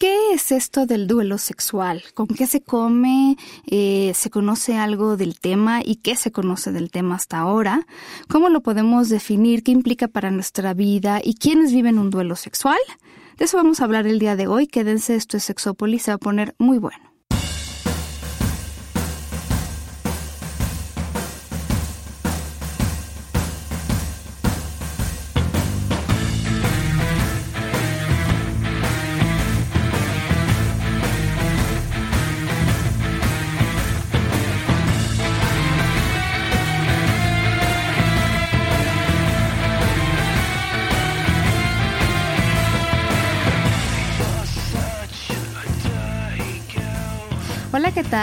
¿Qué es esto del duelo sexual? ¿Con qué se come? Eh, ¿Se conoce algo del tema? ¿Y qué se conoce del tema hasta ahora? ¿Cómo lo podemos definir? ¿Qué implica para nuestra vida? ¿Y quiénes viven un duelo sexual? De eso vamos a hablar el día de hoy. Quédense, esto es Sexópolis, se va a poner muy bueno.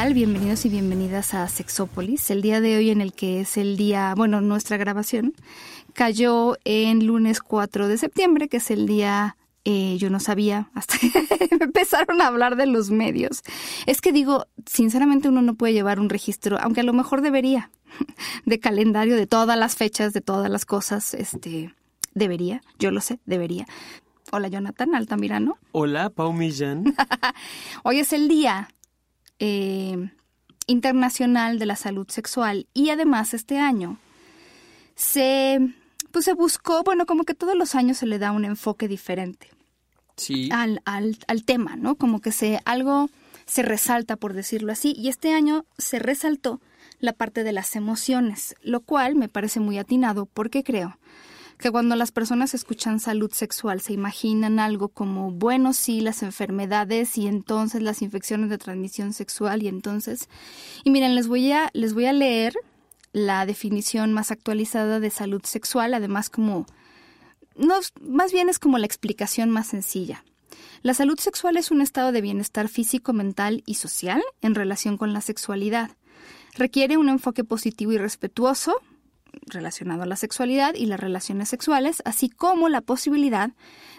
Tal? Bienvenidos y bienvenidas a Sexópolis. El día de hoy en el que es el día, bueno, nuestra grabación cayó en lunes 4 de septiembre, que es el día eh, yo no sabía hasta que empezaron a hablar de los medios. Es que digo, sinceramente uno no puede llevar un registro, aunque a lo mejor debería, de calendario de todas las fechas, de todas las cosas, este, debería, yo lo sé, debería. Hola Jonathan Altamirano. Hola Pau Millán. Hoy es el día eh, internacional de la salud sexual y además este año se pues se buscó, bueno, como que todos los años se le da un enfoque diferente sí. al, al, al tema, ¿no? Como que se algo se resalta, por decirlo así, y este año se resaltó la parte de las emociones, lo cual me parece muy atinado porque creo que cuando las personas escuchan salud sexual se imaginan algo como, bueno, sí, las enfermedades y entonces las infecciones de transmisión sexual y entonces... Y miren, les voy a, les voy a leer la definición más actualizada de salud sexual, además como... No, más bien es como la explicación más sencilla. La salud sexual es un estado de bienestar físico, mental y social en relación con la sexualidad. Requiere un enfoque positivo y respetuoso, relacionado a la sexualidad y las relaciones sexuales, así como la posibilidad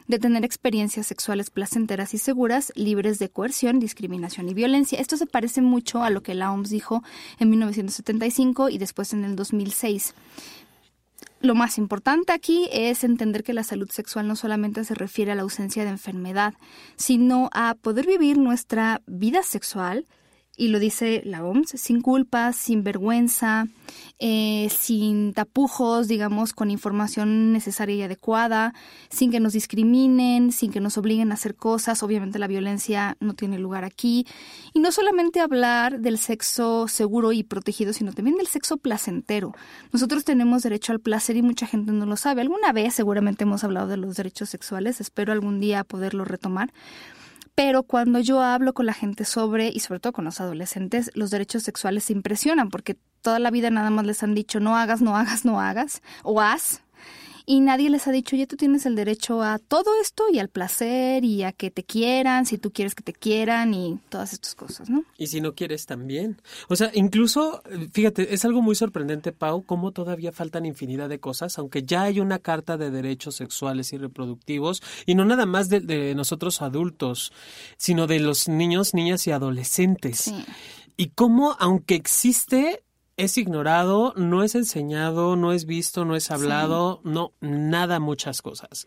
de tener experiencias sexuales placenteras y seguras, libres de coerción, discriminación y violencia. Esto se parece mucho a lo que la OMS dijo en 1975 y después en el 2006. Lo más importante aquí es entender que la salud sexual no solamente se refiere a la ausencia de enfermedad, sino a poder vivir nuestra vida sexual y lo dice la OMS, sin culpa, sin vergüenza, eh, sin tapujos, digamos, con información necesaria y adecuada, sin que nos discriminen, sin que nos obliguen a hacer cosas. Obviamente la violencia no tiene lugar aquí. Y no solamente hablar del sexo seguro y protegido, sino también del sexo placentero. Nosotros tenemos derecho al placer y mucha gente no lo sabe. Alguna vez seguramente hemos hablado de los derechos sexuales, espero algún día poderlo retomar. Pero cuando yo hablo con la gente sobre, y sobre todo con los adolescentes, los derechos sexuales se impresionan porque toda la vida nada más les han dicho no hagas, no hagas, no hagas, o haz. Y nadie les ha dicho, ya tú tienes el derecho a todo esto y al placer y a que te quieran, si tú quieres que te quieran y todas estas cosas, ¿no? Y si no quieres también. O sea, incluso, fíjate, es algo muy sorprendente, Pau, cómo todavía faltan infinidad de cosas, aunque ya hay una carta de derechos sexuales y reproductivos, y no nada más de, de nosotros adultos, sino de los niños, niñas y adolescentes. Sí. Y cómo, aunque existe, es ignorado, no es enseñado, no es visto, no es hablado, sí. no, nada, muchas cosas.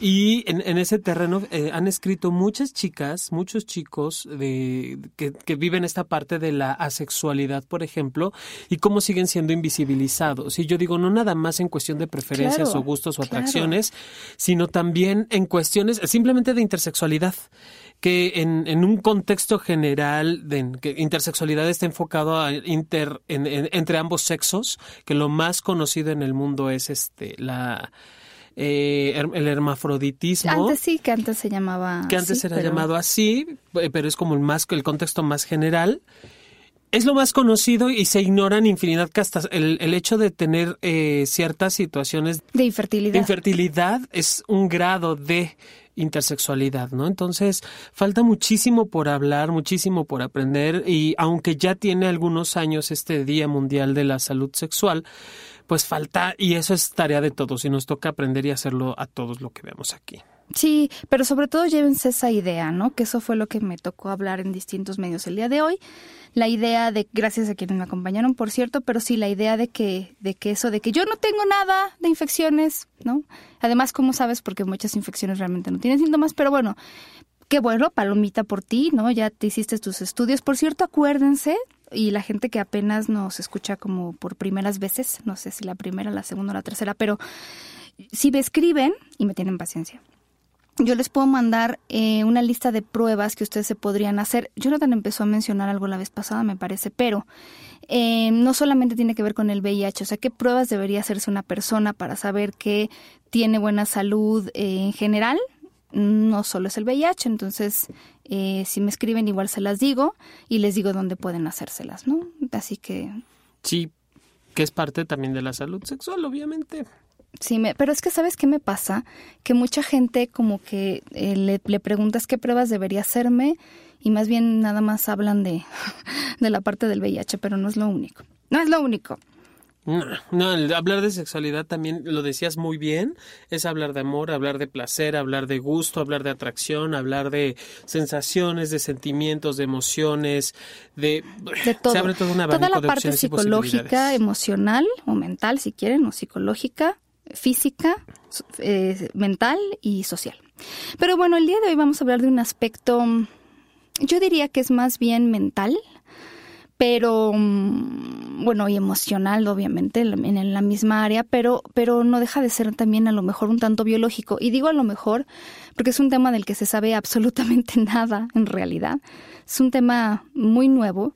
Y en, en ese terreno eh, han escrito muchas chicas, muchos chicos de, que, que, viven esta parte de la asexualidad, por ejemplo, y cómo siguen siendo invisibilizados. Y yo digo, no nada más en cuestión de preferencias claro, o gustos o claro. atracciones, sino también en cuestiones simplemente de intersexualidad que en, en, un contexto general de que intersexualidad está enfocado a inter, en, en, entre ambos sexos, que lo más conocido en el mundo es este la eh, el hermafroditismo. Antes sí, que antes se llamaba. Que antes así, era pero... llamado así, pero es como el más el contexto más general. Es lo más conocido y se ignoran infinidad que hasta el, el hecho de tener eh, ciertas situaciones de infertilidad. de infertilidad es un grado de intersexualidad, ¿no? Entonces, falta muchísimo por hablar, muchísimo por aprender y aunque ya tiene algunos años este Día Mundial de la Salud Sexual, pues falta y eso es tarea de todos y nos toca aprender y hacerlo a todos lo que vemos aquí. Sí, pero sobre todo llévense esa idea, ¿no? Que eso fue lo que me tocó hablar en distintos medios el día de hoy. La idea de, gracias a quienes me acompañaron, por cierto, pero sí la idea de que, de que eso, de que yo no tengo nada de infecciones, ¿no? Además, ¿cómo sabes? Porque muchas infecciones realmente no tienen síntomas, pero bueno, qué bueno, palomita por ti, ¿no? Ya te hiciste tus estudios. Por cierto, acuérdense, y la gente que apenas nos escucha como por primeras veces, no sé si la primera, la segunda o la tercera, pero si me escriben y me tienen paciencia, yo les puedo mandar eh, una lista de pruebas que ustedes se podrían hacer. Jonathan empezó a mencionar algo la vez pasada, me parece, pero eh, no solamente tiene que ver con el VIH, o sea, qué pruebas debería hacerse una persona para saber que tiene buena salud eh, en general, no solo es el VIH, entonces si me escriben igual se las digo y les digo dónde pueden hacérselas, ¿no? Así que... Sí, que es parte también de la salud sexual, obviamente. Sí, me, pero es que sabes qué me pasa, que mucha gente como que eh, le, le, preguntas qué pruebas debería hacerme y más bien nada más hablan de, de la parte del VIH, pero no es lo único. No es lo único. No, no, hablar de sexualidad también lo decías muy bien, es hablar de amor, hablar de placer, hablar de gusto, hablar de atracción, hablar de sensaciones, de sentimientos, de emociones, de, de todo. Se abre toda una toda la parte psicológica, emocional o mental, si quieren, o psicológica, física, eh, mental y social. Pero bueno, el día de hoy vamos a hablar de un aspecto, yo diría que es más bien mental, pero mm, bueno, y emocional, obviamente, en la misma área, pero, pero no deja de ser también a lo mejor un tanto biológico. Y digo a lo mejor porque es un tema del que se sabe absolutamente nada en realidad. Es un tema muy nuevo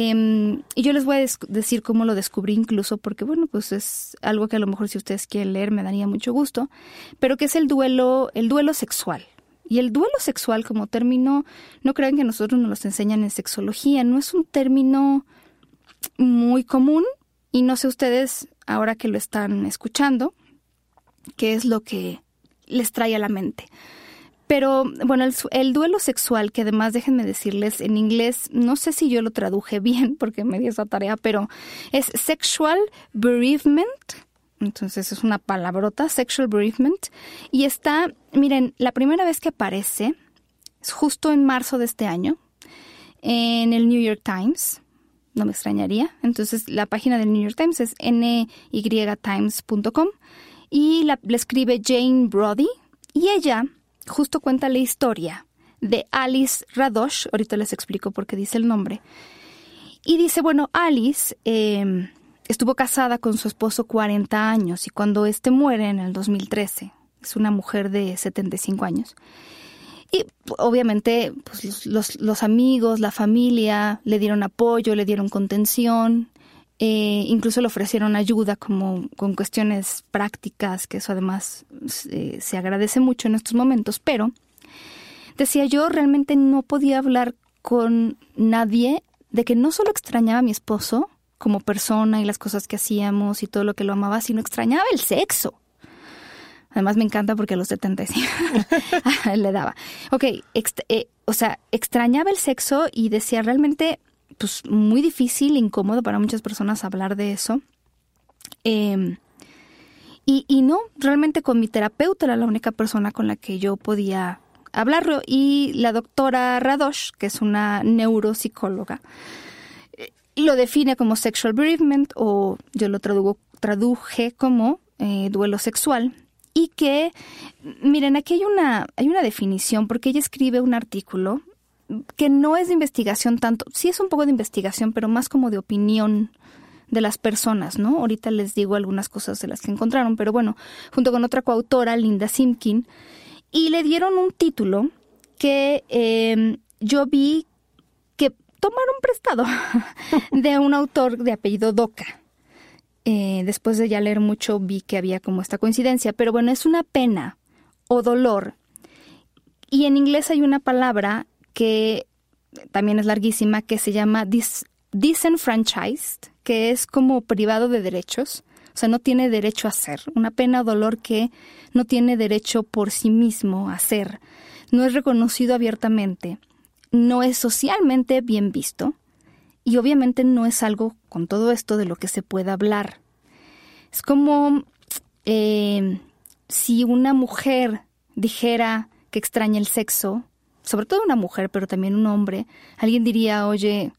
Em, y yo les voy a decir cómo lo descubrí incluso, porque bueno, pues es algo que a lo mejor si ustedes quieren leer me daría mucho gusto, pero que es el duelo, el duelo sexual. Y el duelo sexual como término, no crean que nosotros nos lo enseñan en sexología, no es un término muy común y no sé ustedes ahora que lo están escuchando, qué es lo que les trae a la mente. Pero bueno, el, duelo sexual, que además déjenme decirles en inglés, no sé si yo lo traduje bien porque me di esa tarea, pero es sexual bereavement. Entonces es una palabrota, sexual bereavement. Y está, miren, la primera vez que aparece es justo en marzo de este año en el New York Times. No me extrañaría. Entonces la página del New York Times es nytimes.com y la, la escribe Jane Brody. Y ella justo cuenta la historia de Alice Radosh, ahorita les explico por qué dice el nombre, y dice, bueno, Alice em, estuvo casada con su esposo 40 años y cuando éste muere en el 2013, es una mujer de 75 años, y obviamente pues, los, los, amigos, la familia le dieron apoyo, le dieron contención, eh, incluso le ofrecieron ayuda como con cuestiones prácticas, que eso además eh, se agradece mucho en estos momentos, pero decía yo realmente no podía hablar con nadie de que no solo extrañaba a mi esposo como persona y las cosas que hacíamos y todo lo que lo amaba, sino extrañaba el sexo. Además me encanta porque a los 75 le daba. Ok, eh, o sea, extrañaba el sexo y decía realmente pues muy difícil, incómodo para muchas personas hablar de eso. Em, y, y, no, realmente con mi terapeuta era la única persona con la que yo podía hablarlo. Y la doctora Radosh, que es una neuropsicóloga, eh, lo define como sexual bereavement o yo lo traduje como eh, duelo sexual. Y que, miren, aquí hay una, hay una definición, porque ella escribe un artículo que no es de investigación tanto, sí es un poco de investigación, pero más como de opinión de las personas, ¿no? Ahorita les digo algunas cosas de las que encontraron, pero bueno, junto con otra coautora, Linda Simkin, y le dieron un título que em, yo vi que tomaron prestado de un autor de apellido Doca. Eh, después de ya leer mucho vi que había como esta coincidencia, pero bueno, es una pena o dolor. Y en inglés hay una palabra que también es larguísima, que se llama disenfranchised, que es como privado de derechos, o sea, no tiene derecho a ser, una pena o dolor que no tiene derecho por sí mismo a ser, no es reconocido abiertamente, no es socialmente bien visto. Y obviamente no es algo con todo esto de lo que se pueda hablar. Es como eh, si una mujer dijera que extraña el sexo sobre todo una mujer, pero también un hombre, alguien diría, oye,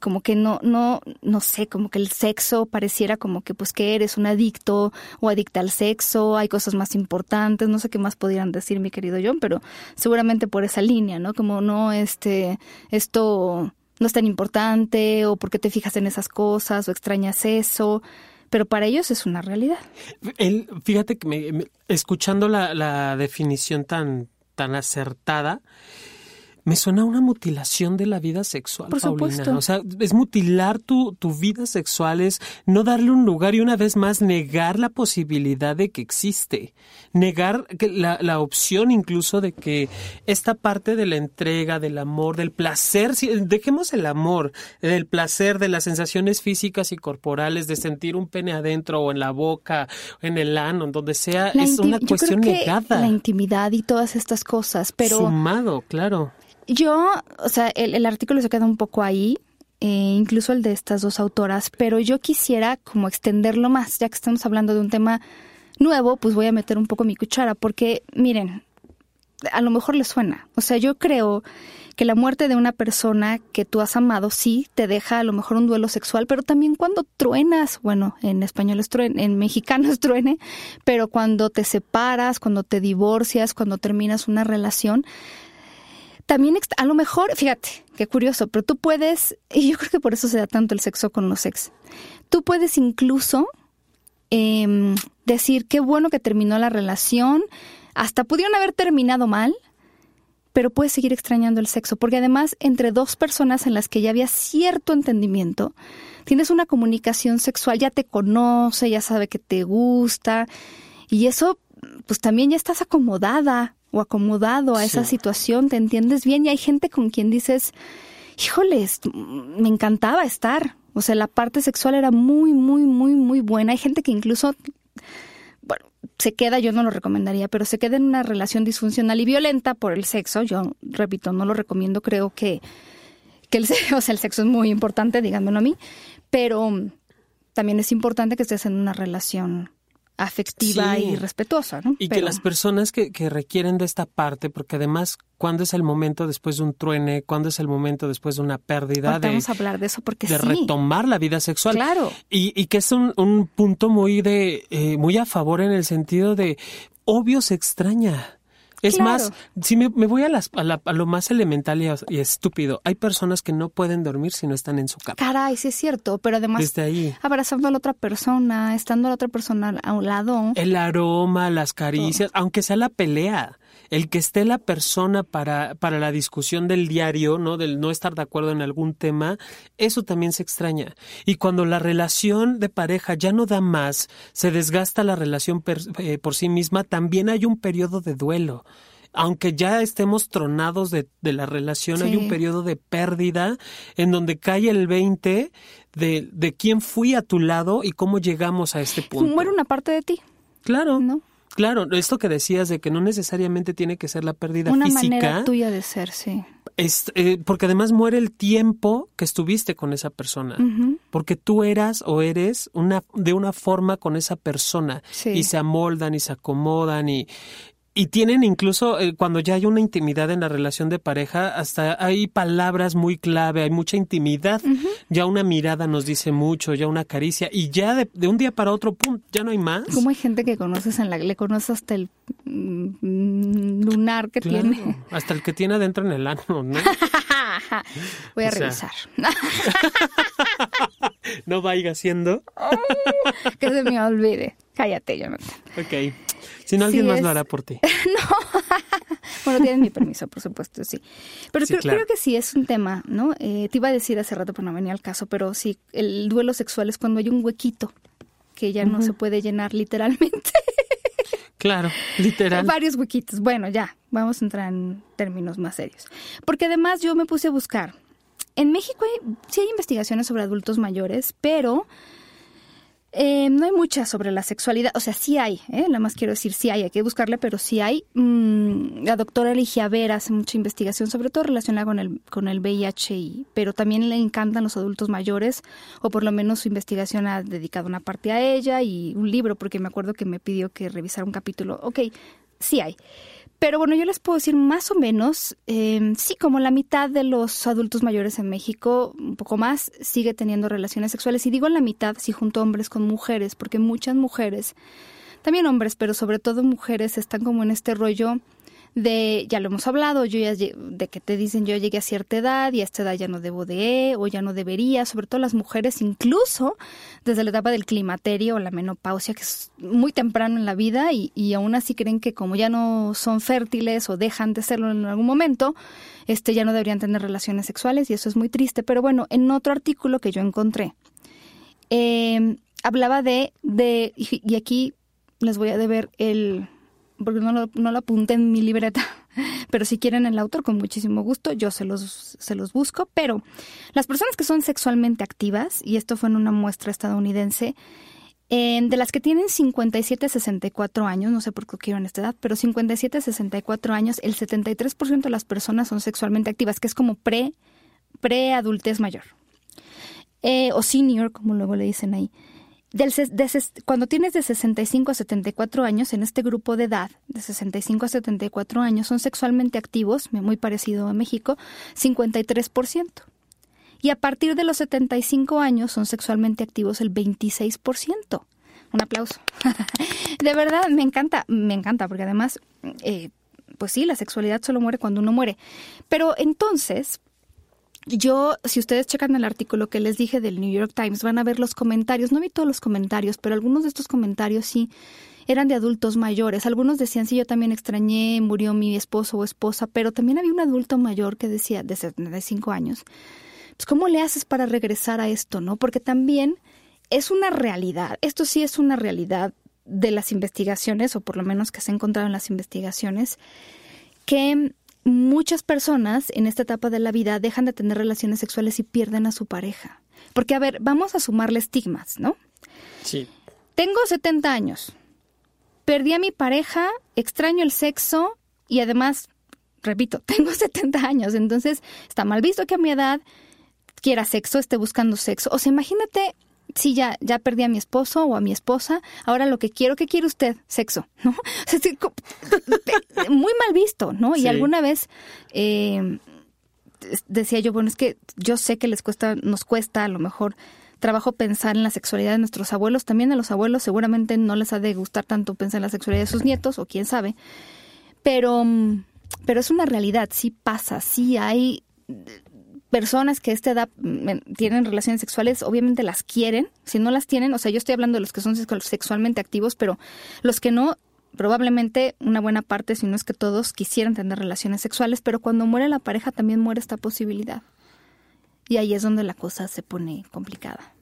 como que no, no, no sé, como que el sexo pareciera como que pues que eres un adicto o adicta al sexo, hay cosas más importantes, no sé qué más podrían decir mi querido John, pero seguramente por esa línea, ¿no? Como no, este, esto no es tan importante o porque te fijas en esas cosas o extrañas eso pero para ellos es una realidad. El, fíjate que me, escuchando la, la, definición tan, tan acertada, me suena una mutilación de la vida sexual, Por Paulina. Supuesto. O sea, es mutilar tu, tu vida sexual, es no darle un lugar y una vez más negar la posibilidad de que existe. Negar que la, la opción incluso de que esta parte de la entrega, del amor, del placer, si, dejemos el amor, del placer, de las sensaciones físicas y corporales, de sentir un pene adentro o en la boca, en el ano, en donde sea, La es una cuestión negada. La intimidad y todas estas cosas, pero Sumado, claro. Yo, o sea, el, el artículo se queda un poco ahí, eh, incluso el de estas dos autoras, pero yo quisiera como extenderlo más, ya que estamos hablando de un tema nuevo, pues voy a meter un poco mi cuchara, porque miren, a lo mejor les suena, o sea, yo creo que la muerte de una persona que tú has amado sí te deja a lo mejor un duelo sexual, pero también cuando truenas, bueno, en español es truene, en mexicano es truene, pero cuando te separas, cuando te divorcias, cuando terminas una relación, también a lo mejor, fíjate, qué curioso, pero tú puedes, y yo creo que por eso se da tanto el sexo con los ex, tú puedes incluso em, decir qué bueno que terminó la relación, hasta pudieron haber terminado mal, pero puedes seguir extrañando el sexo, porque además entre dos personas en las que ya había cierto entendimiento, tienes una comunicación sexual, ya te conoce, ya sabe que te gusta, y eso, pues también ya estás acomodada o acomodado a esa situación, te entiendes bien, y hay gente con quien dices, híjoles, me encantaba estar, o sea, la parte sexual era muy, muy, muy, muy buena, hay gente que incluso bueno, se queda, yo no lo recomendaría, pero se queda en una relación disfuncional y violenta por el sexo. Yo, repito, no lo recomiendo, creo que, que el, o sea, el sexo es muy importante, díganmelo a mí, pero mm, también es importante que estés en una relación afectiva Sí. y respetuosa, ¿no? Y que las personas que, que requieren de esta parte, porque además, ¿cuándo es el momento después de un truene? ¿Cuándo es el momento después de una pérdida? Ahorita De, vamos a hablar de eso porque de sí. retomar la vida sexual. Claro. Y, y que es un, un punto muy de eh, muy a favor en el sentido de obvio se extraña. Es Claro. más, si me, me voy a, las, a, la- a lo más elemental y, y estúpido, hay personas que no pueden dormir si no están en su cama. Caray, sí es cierto, pero además Desde ahí. abrazando a la otra persona, estando a la otra persona a un lado. El aroma, las caricias, aunque sea la pelea, el que esté la persona para, para la discusión del diario, ¿no? Del no estar de acuerdo en algún tema, eso también se extraña. Y cuando la relación de pareja ya no da más, se desgasta la relación per- eh, por sí misma, también hay un periodo de duelo. Aunque ya estemos tronados de, de la relación, hay un periodo de pérdida en donde cae el 20 de, de quién fui a tu lado y cómo llegamos a este punto. Muere una parte de ti, Claro. ¿no? Claro, esto que decías de que no necesariamente tiene que ser la pérdida Una física, manera tuya de ser, sí. es, eh, porque además muere el tiempo que estuviste con esa persona, porque tú eras o eres una de una forma con esa persona Sí. y se amoldan y se acomodan y y tienen incluso eh, cuando ya hay una intimidad en la relación de pareja, hasta hay palabras muy clave, hay mucha intimidad. Ya una mirada nos dice mucho, ya una caricia y ya de, de un día para otro, pum, ya no hay más. Como hay gente que conoces en la, le conoces hasta el mm, lunar que Claro, tiene. hasta el que tiene adentro en el ano, ¿no? Voy a O sea, revisar. no vaya siendo. que se me olvide. Cállate, Jonathan. Ok. Si no, alguien Sí más es- lo hará por ti. Bueno, tienes mi permiso, por supuesto, sí. Pero Sí, creo, claro. creo que sí es un tema, ¿no? Eh, te iba a decir hace rato, pero no venía al caso, pero sí, el duelo sexual es cuando hay un huequito que ya no se puede llenar literalmente. Claro, literal. Varios huequitos. Bueno, ya, vamos a entrar en términos más serios. Porque además yo me puse a buscar. En México hay- sí hay investigaciones sobre adultos mayores, pero eh, no hay muchas sobre la sexualidad. O sea, sí hay, ¿eh? nada más quiero decir, sí hay, hay que buscarle, pero sí hay. Mm, la doctora Ligia Vera hace mucha investigación, sobre todo relacionada con el, con el VIH, pero también le encantan los adultos mayores, o por lo menos su investigación ha dedicado una parte a ella y un libro, porque me acuerdo que me pidió que revisara un capítulo. Ok, sí hay. Pero bueno, yo les puedo decir más o menos, eh, sí, como la mitad de los adultos mayores en México, un poco más, sigue teniendo relaciones sexuales. Y digo la mitad, si junto hombres con mujeres, porque muchas mujeres, también hombres, pero sobre todo mujeres, están como en este rollo de, ya lo hemos hablado, yo ya, de que te dicen yo llegué a cierta edad y a esta edad ya no debo de, o ya no debería, sobre todo las mujeres, incluso desde la etapa del climaterio o la menopausia, que es muy temprano en la vida y, y aún así creen que como ya no son fértiles o dejan de serlo en algún momento, este ya no deberían tener relaciones sexuales y eso es muy triste. Pero bueno, en otro artículo que yo encontré, eh, hablaba de, de, y aquí les voy a deber el, porque no lo, no apunté en mi libreta, pero si quieren el autor, con muchísimo gusto, yo se los, se los busco. Pero las personas que son sexualmente activas, y esto fue en una muestra estadounidense, de las que tienen 57 a 64 años, no sé por qué quiero en esta edad, pero 57 a 64 años, el 73% de las personas son sexualmente activas, que es como pre, pre-adultez mayor. Eh, o senior, como luego le dicen ahí. Cuando tienes de 65 a 74 años, en este grupo de edad, de 65 a 74 años, son sexualmente activos, muy parecido a México, 53%. Y a partir de los 75 años son sexualmente activos el 26%. Un aplauso. de verdad, me encanta, me encanta, porque además, eh, pues sí, la sexualidad solo muere cuando uno muere. Pero entonces, yo, si ustedes checan el artículo que les dije del New York Times, van a ver los comentarios. No vi todos los comentarios, pero algunos de estos comentarios sí eran de adultos mayores. Algunos decían, sí, yo también extrañé, murió mi esposo o esposa, pero también había un adulto mayor que decía, de 75 años, pues ¿cómo le haces para regresar a esto, no? Porque también es una realidad, esto sí es una realidad de las investigaciones, o por lo menos que se ha encontrado en las investigaciones, que muchas personas en esta etapa de la vida dejan de tener relaciones sexuales y pierden a su pareja. Porque, a ver, vamos a sumarle estigmas, ¿no? Sí. Tengo 70 años. Perdí a mi pareja, extraño el sexo y además, repito, tengo 70 años. Entonces, está mal visto que a mi edad quiera sexo, esté buscando sexo. O sea, imagínate sí, ya, ya perdí a mi esposo o a mi esposa, ahora lo que quiero, ¿qué quiere usted? Sexo, ¿no? muy mal visto, ¿no? Y alguna vez eh, decía yo, bueno, es que yo sé que les cuesta, nos cuesta a lo mejor trabajo pensar en la sexualidad de nuestros abuelos, también a los abuelos seguramente no les ha de gustar tanto pensar en la sexualidad de sus nietos, o quién sabe, pero, pero es una realidad, sí pasa, sí hay personas que a esta edad mm, tienen relaciones sexuales, obviamente las quieren. Si no las tienen, o sea, yo estoy hablando de los que son sexualmente activos, pero los que no, probablemente una buena parte, si no es que todos, quisieran tener relaciones sexuales, pero cuando muere la pareja también muere esta posibilidad. Y ahí es donde la cosa se pone complicada.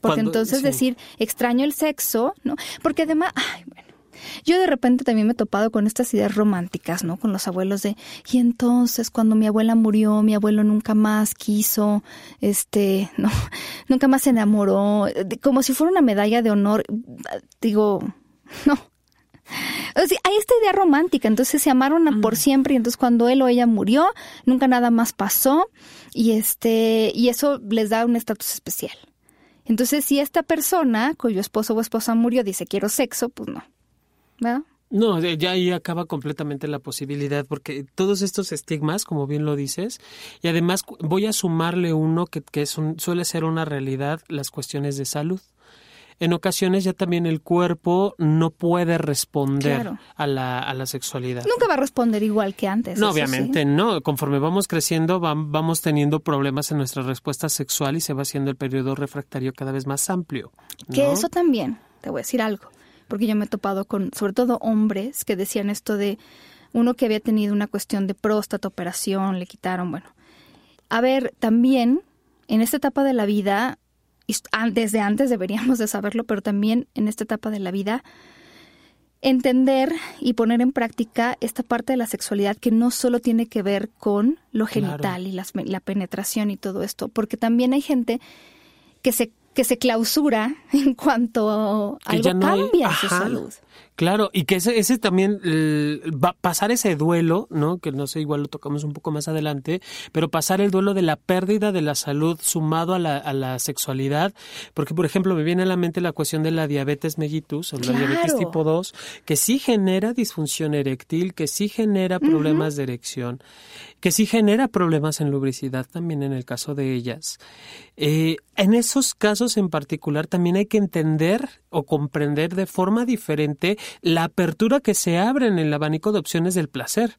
Porque entonces decir, extraño el sexo, ¿no? Porque además, ay, bueno, yo de repente también me he topado con estas ideas románticas, ¿no? Con los abuelos de, y entonces cuando mi abuela murió, mi abuelo nunca más quiso, este, no, nunca más se enamoró, como si fuera una medalla de honor. Digo, no. O sea, hay esta idea romántica, entonces se amaron por siempre y entonces cuando él o ella murió, nunca nada más pasó y este y eso les da un estatus especial. Entonces, si esta persona cuyo esposo o esposa murió dice quiero sexo, pues no. No, ya ahí acaba completamente la posibilidad, porque todos estos estigmas, como bien lo dices, y además voy a sumarle uno que, que es suele ser una realidad, las cuestiones de salud. En ocasiones ya también el cuerpo no puede responder a, la, a la sexualidad. Nunca va a responder igual que antes. No, obviamente no. Conforme vamos creciendo, vamos teniendo problemas en nuestra respuesta sexual y se va haciendo el periodo refractario cada vez más amplio. Que eso también, te voy a decir algo porque yo me he topado con, sobre todo hombres, que decían esto de uno que había tenido una cuestión de próstata, operación, le quitaron, bueno. A ver, también en esta etapa de la vida, desde antes deberíamos de saberlo, pero también en esta etapa de la vida, entender y poner en práctica esta parte de la sexualidad que no solo tiene que ver con lo genital y la penetración y todo esto, porque también hay gente que se que se clausura en cuanto algo cambia en su salud. Claro, y que ese, ese también, va pasar ese duelo, ¿no? Que no sé, igual lo tocamos un poco más adelante, pero pasar el duelo de la pérdida de la salud sumado a la, a la sexualidad, porque por ejemplo me viene a la mente la cuestión de la diabetes mellitus o la diabetes tipo 2, que sí genera disfunción eréctil, que sí genera problemas de erección, que sí genera problemas en lubricidad también en el caso de ellas. Eh, en esos casos en particular también hay que entender o comprender de forma diferente la apertura que se abre en el abanico de opciones del placer.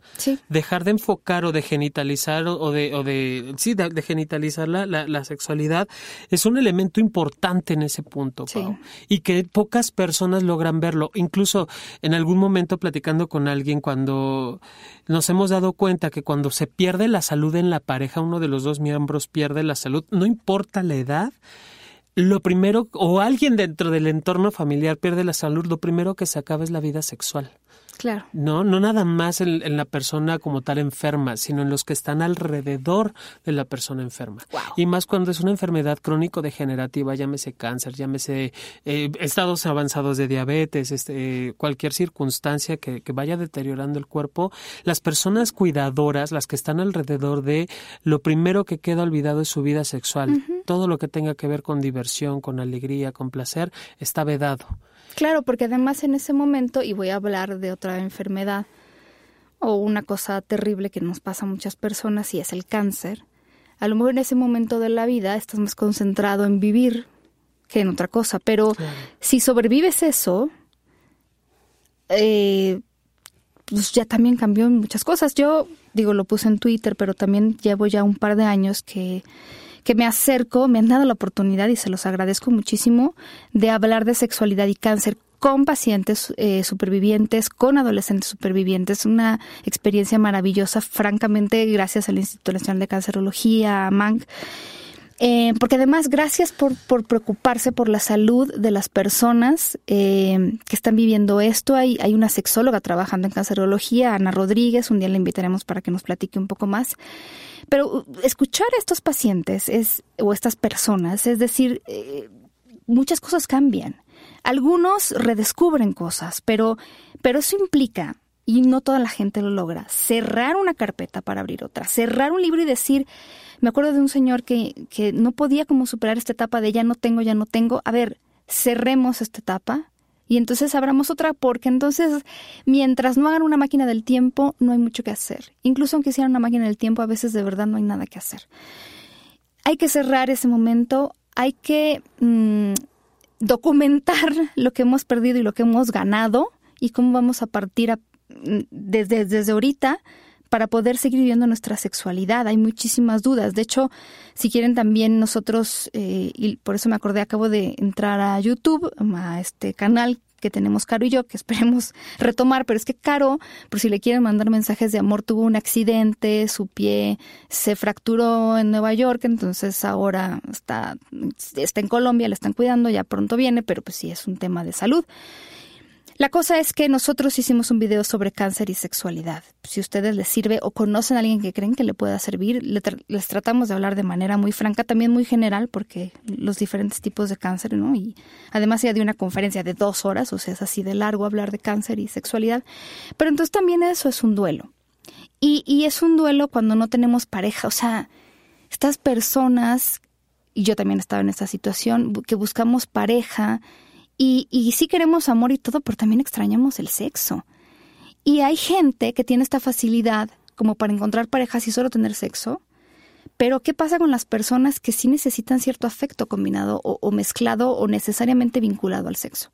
Dejar de enfocar o de genitalizar o de, o de sí, de, genitalizar la, la, sexualidad es un elemento importante en ese punto, y que pocas personas logran verlo. Incluso en algún momento platicando con alguien cuando nos hemos dado cuenta que cuando se pierde la salud en la pareja, uno de los dos miembros pierde la salud, no importa la edad, lo primero, o alguien dentro del entorno familiar pierde la salud, lo primero que se acaba es la vida sexual. Claro. No, no nada más en, la persona como tal enferma, sino en los que están alrededor de la persona enferma. Y más cuando es una enfermedad crónico-degenerativa, llámese cáncer, llámese eh, estados avanzados de diabetes, este, cualquier circunstancia que, vaya deteriorando el cuerpo, las personas cuidadoras, las que están alrededor de, lo primero que queda olvidado es su vida sexual. Todo lo que tenga que ver con diversión, con alegría, con placer, está vedado. Claro, porque además en ese momento, y voy a hablar de otra enfermedad o una cosa terrible que nos pasa a muchas personas y es el cáncer, a lo mejor en ese momento de la vida estás más concentrado en vivir que en otra cosa, pero si sobrevives eso, eh, pues ya también cambió muchas cosas. Yo digo, lo puse en Twitter, pero también llevo ya un par de años que que me acerco, me han dado la oportunidad y se los agradezco muchísimo de hablar de sexualidad y cáncer con pacientes eh, supervivientes, con adolescentes supervivientes, una experiencia maravillosa, francamente, gracias al Instituto Nacional de Cancerología, a MANC. Eh, porque además, gracias por, por, preocuparse por la salud de las personas eh, que están viviendo esto. Hay, hay una sexóloga trabajando en cancerología, Ana Rodríguez, un día la invitaremos para que nos platique un poco más. Pero uh, escuchar a estos pacientes es, o estas personas, es decir, eh, muchas cosas cambian. Algunos redescubren cosas, pero, pero eso implica, y no toda la gente lo logra, cerrar una carpeta para abrir otra, cerrar un libro y decir, me acuerdo de un señor que, que no podía como superar esta etapa de ya no tengo, ya no tengo, a ver, cerremos esta etapa, y entonces abramos otra porque entonces mientras no hagan una máquina del tiempo no hay mucho que hacer. Incluso aunque hicieran una máquina del tiempo a veces de verdad no hay nada que hacer. Hay que cerrar ese momento, hay que mm, documentar lo que hemos perdido y lo que hemos ganado y cómo vamos a partir mm, desde, desde ahorita para poder seguir viviendo nuestra sexualidad. Hay muchísimas dudas. De hecho, si quieren también nosotros, eh, y por eso me acordé, acabo de entrar a YouTube, a este canal que tenemos Caro y yo, que esperemos retomar, pero es que Caro, por si le quieren mandar mensajes de amor, tuvo un accidente, su pie se fracturó en Nueva York, entonces ahora está, está en Colombia, le están cuidando, ya pronto viene, pero pues sí es un tema de salud. La cosa es que nosotros hicimos un video sobre cáncer y sexualidad. Si ustedes les sirve o conocen a alguien que creen que le pueda servir, les tratamos de hablar de manera muy franca, también muy general, porque los diferentes tipos de cáncer, ¿no? Y además ya de una conferencia de dos horas, o sea, es así de largo hablar de cáncer y sexualidad. Pero entonces también eso es un duelo. Y, y es un duelo cuando no tenemos pareja, o sea, estas personas, y yo también estaba en esta situación, que buscamos pareja, y, y sí queremos amor y todo, pero también extrañamos el sexo. Y hay gente que tiene esta facilidad como para encontrar parejas y solo tener sexo. Pero ¿qué pasa con las personas que sí necesitan cierto afecto combinado o, mezclado o necesariamente vinculado al sexo?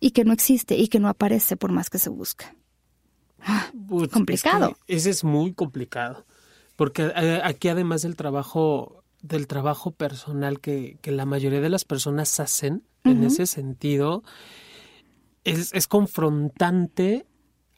Y que no existe y que no aparece por más que se busca. Ah, pues, complicado. ese es muy complicado. Porque eh, aquí además del trabajo, del trabajo personal que, que la mayoría de las personas hacen, en ese sentido, es, es confrontante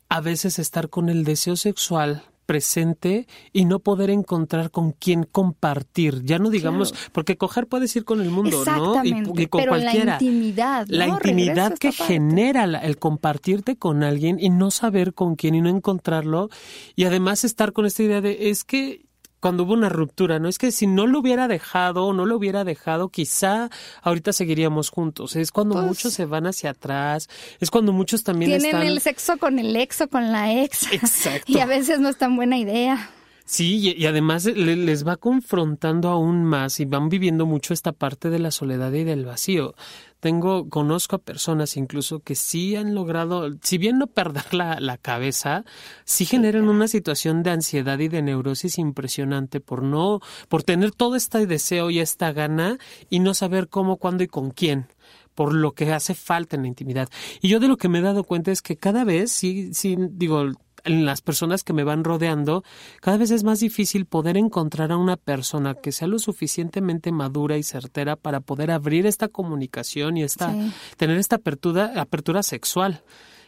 a veces estar con el deseo sexual presente y no poder encontrar con quién compartir. Ya no digamos, porque coger puedes ir con el mundo, ¿no? Y, y con pero cualquiera. La intimidad. La intimidad que genera el compartirte con alguien y no saber con quién y no encontrarlo. Y además estar con esta idea de es que cuando hubo una ruptura, ¿no? Es que si no lo hubiera dejado o no lo hubiera dejado, quizá ahorita seguiríamos juntos. Es cuando Pues muchos se van hacia atrás, es cuando muchos también Tienen están... el sexo con el ex o con la ex. Exacto. y a veces no es tan buena idea. Sí, y, y además le- les va confrontando aún más y van viviendo mucho esta parte de la soledad y del vacío. Tengo, conozco a personas incluso que sí han logrado, si bien no perder la, la cabeza, sí generan una situación de ansiedad y de neurosis impresionante por no, por tener todo este deseo y esta gana y no saber cómo, cuándo y con quién por lo que hace falta en la intimidad. Y yo de lo que me he dado cuenta es que cada vez, sí, sí, digo, en las personas que me van rodeando, cada vez es más difícil poder encontrar a una persona que sea lo suficientemente madura y certera para poder abrir esta comunicación y esta, Sí. tener esta apertura, apertura sexual.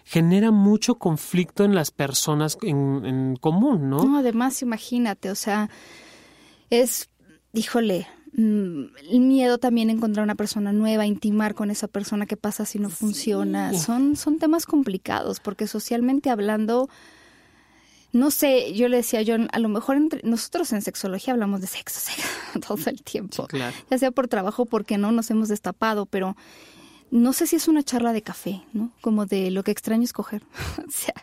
Genera mucho conflicto en las personas en, en común, ¿no? No, además, imagínate, o sea, es, híjole, mm, el miedo también a encontrar una persona nueva, intimar con esa persona, qué pasa si no funciona. Son, son temas complicados, porque socialmente hablando, no sé, yo le decía a John, a lo mejor entre nosotros en sexología hablamos de sexo, sexo todo el tiempo, claro. ya sea por trabajo, porque no nos hemos destapado, pero no sé si es una charla de café, ¿no? Como de lo que extraño es coger. o sea,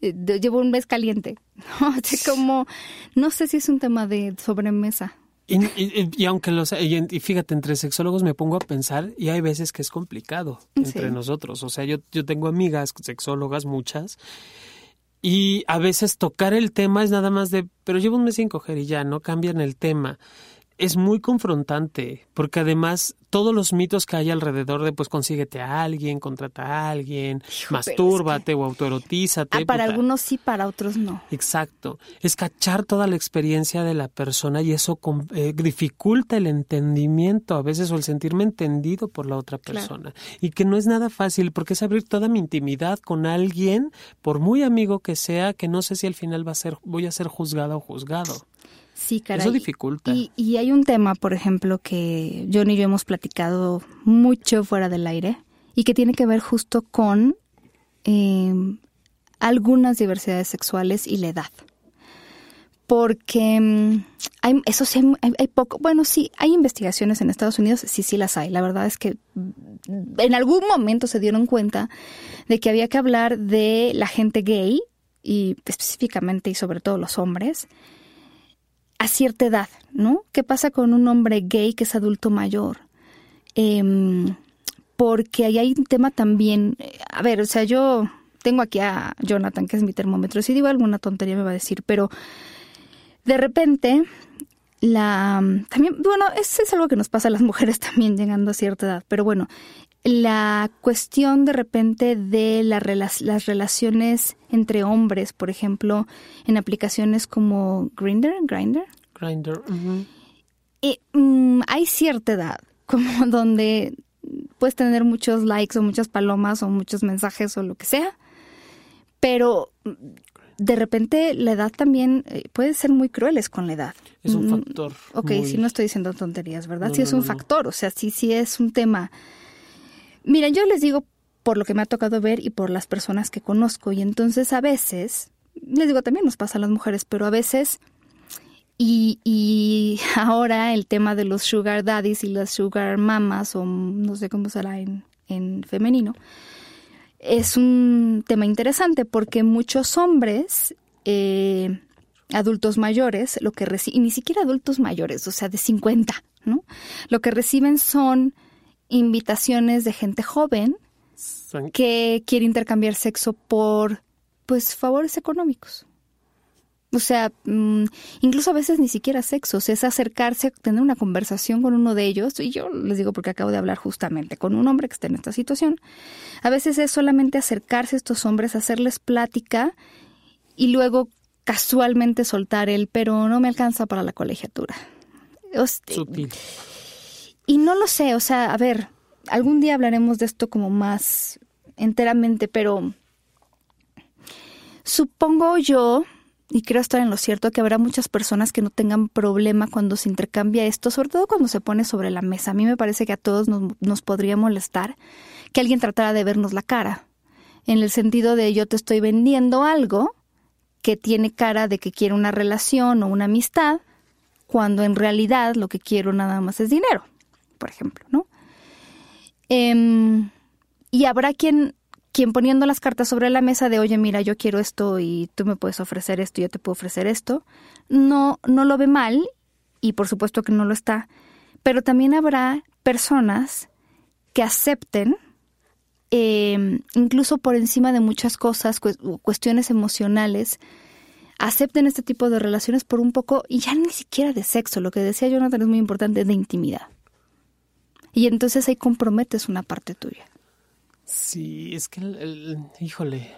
eh, llevo un mes caliente. ¿no? Como, no sé si es un tema de sobremesa. Y, y- y aunque los y, fíjate entre sexólogos me pongo a pensar y hay veces que es complicado entre nosotros o sea yo yo tengo amigas sexólogas muchas y a veces tocar el tema es nada más de pero llevo un mes sin coger y ya no cambian el tema es muy confrontante porque además todos los mitos que hay alrededor de pues consíguete a alguien contrata a alguien mastúrbate o autoerotízate Ah, para puta. algunos sí, para otros no. Exacto. Es cachar toda la experiencia de la persona y eso eh, dificulta el entendimiento a veces o el sentirme entendido por la otra Claro. persona. Y que no es nada fácil porque es abrir toda mi intimidad con alguien, por muy amigo que sea, que no sé si al final va a ser, voy a ser juzgada o juzgado. Sí, caray. Eso dificulta. Y, y hay un tema, por ejemplo, que John y yo hemos platicado mucho fuera del aire y que tiene que ver justo con eh, algunas diversidades sexuales y la edad. Porque mm, hay, eso sí, hay, hay poco, bueno, sí, hay investigaciones en Estados Unidos, sí, sí las hay. La verdad es que mm, en algún momento se dieron cuenta de que había que hablar de la gente gay y específicamente y sobre todo los hombres a cierta edad, ¿no? ¿Qué pasa con un hombre gay que es adulto mayor? Em, porque ahí hay un tema también, eh, a ver, o sea, yo tengo aquí a Jonathan, que es mi termómetro, si digo alguna tontería me va a decir, pero de repente la también bueno eso es algo que nos pasa a las mujeres también llegando a cierta edad pero bueno la cuestión de repente de la las relaciones entre hombres por ejemplo en aplicaciones como Grinder Grinder Grindr, ujú. y, mm, hay cierta edad como donde puedes tener muchos likes o muchas palomas o muchos mensajes o lo que sea, pero mm, de repente la edad también eh, puede ser muy crueles con la edad. Es un Mm, factor. Ok, muy- sí no estoy diciendo tonterías, ¿verdad? No, sí no, es un no. factor, o sea, sí, sí es un tema. Miren, yo les digo por lo que me ha tocado ver y por las personas que conozco, y entonces a veces, les digo, también nos pasa a las mujeres, pero a veces, y, y ahora el tema de los sugar daddies y las sugar mamas, o no sé cómo será en, en femenino, es un tema interesante porque muchos hombres, eh, adultos mayores, lo que reciben, y ni siquiera adultos mayores, o sea, de 50, ¿no? Lo que reciben son invitaciones de gente joven que quiere intercambiar sexo por, pues, favores económicos. O sea, mm, incluso a veces ni siquiera sexo, o sea, es acercarse, tener una conversación con uno de ellos, y yo les digo porque acabo de hablar justamente con un hombre que está en esta situación. A veces es solamente acercarse a estos hombres, hacerles plática y luego casualmente soltar el, pero no me alcanza para la colegiatura. Hosti- Sutil. Y no lo sé, o sea, a ver, algún día hablaremos de esto como más enteramente, pero supongo yo, y creo estar en lo cierto, que habrá muchas personas que no tengan problema cuando se intercambia esto, sobre todo cuando se pone sobre la mesa. A mí me parece que a todos nos, nos podría molestar que alguien tratara de vernos la cara, en el sentido de yo te estoy vendiendo algo que tiene cara de que quiere una relación o una amistad, cuando en realidad lo que quiero nada más es dinero, por ejemplo, ¿no? Em, y habrá quien, quien poniendo las cartas sobre la mesa de, oye, mira, yo quiero esto y tú me puedes ofrecer esto yo te puedo ofrecer esto, no, no lo ve mal y por supuesto que no lo está, pero también habrá personas que acepten, em, incluso por encima de muchas cosas, cuestiones emocionales, acepten este tipo de relaciones por un poco, y ya ni siquiera de sexo, lo que decía Jonathan es muy importante, de intimidad. Y entonces ahí comprometes una parte tuya. Sí, es que, híjole,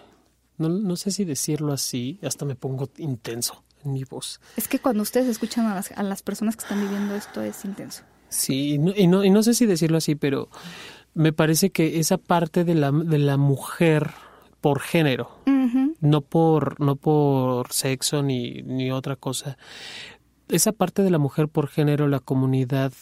no, no sé si decirlo así, hasta me pongo intenso en mi voz. Es que cuando ustedes escuchan a las, a las personas que están viviendo esto es intenso. Sí, y no, y no, y no sé si decirlo así, pero me parece que esa parte de la, de la mujer por género, no por, no por sexo ni, ni otra cosa. Esa parte de la mujer por género, la comunidad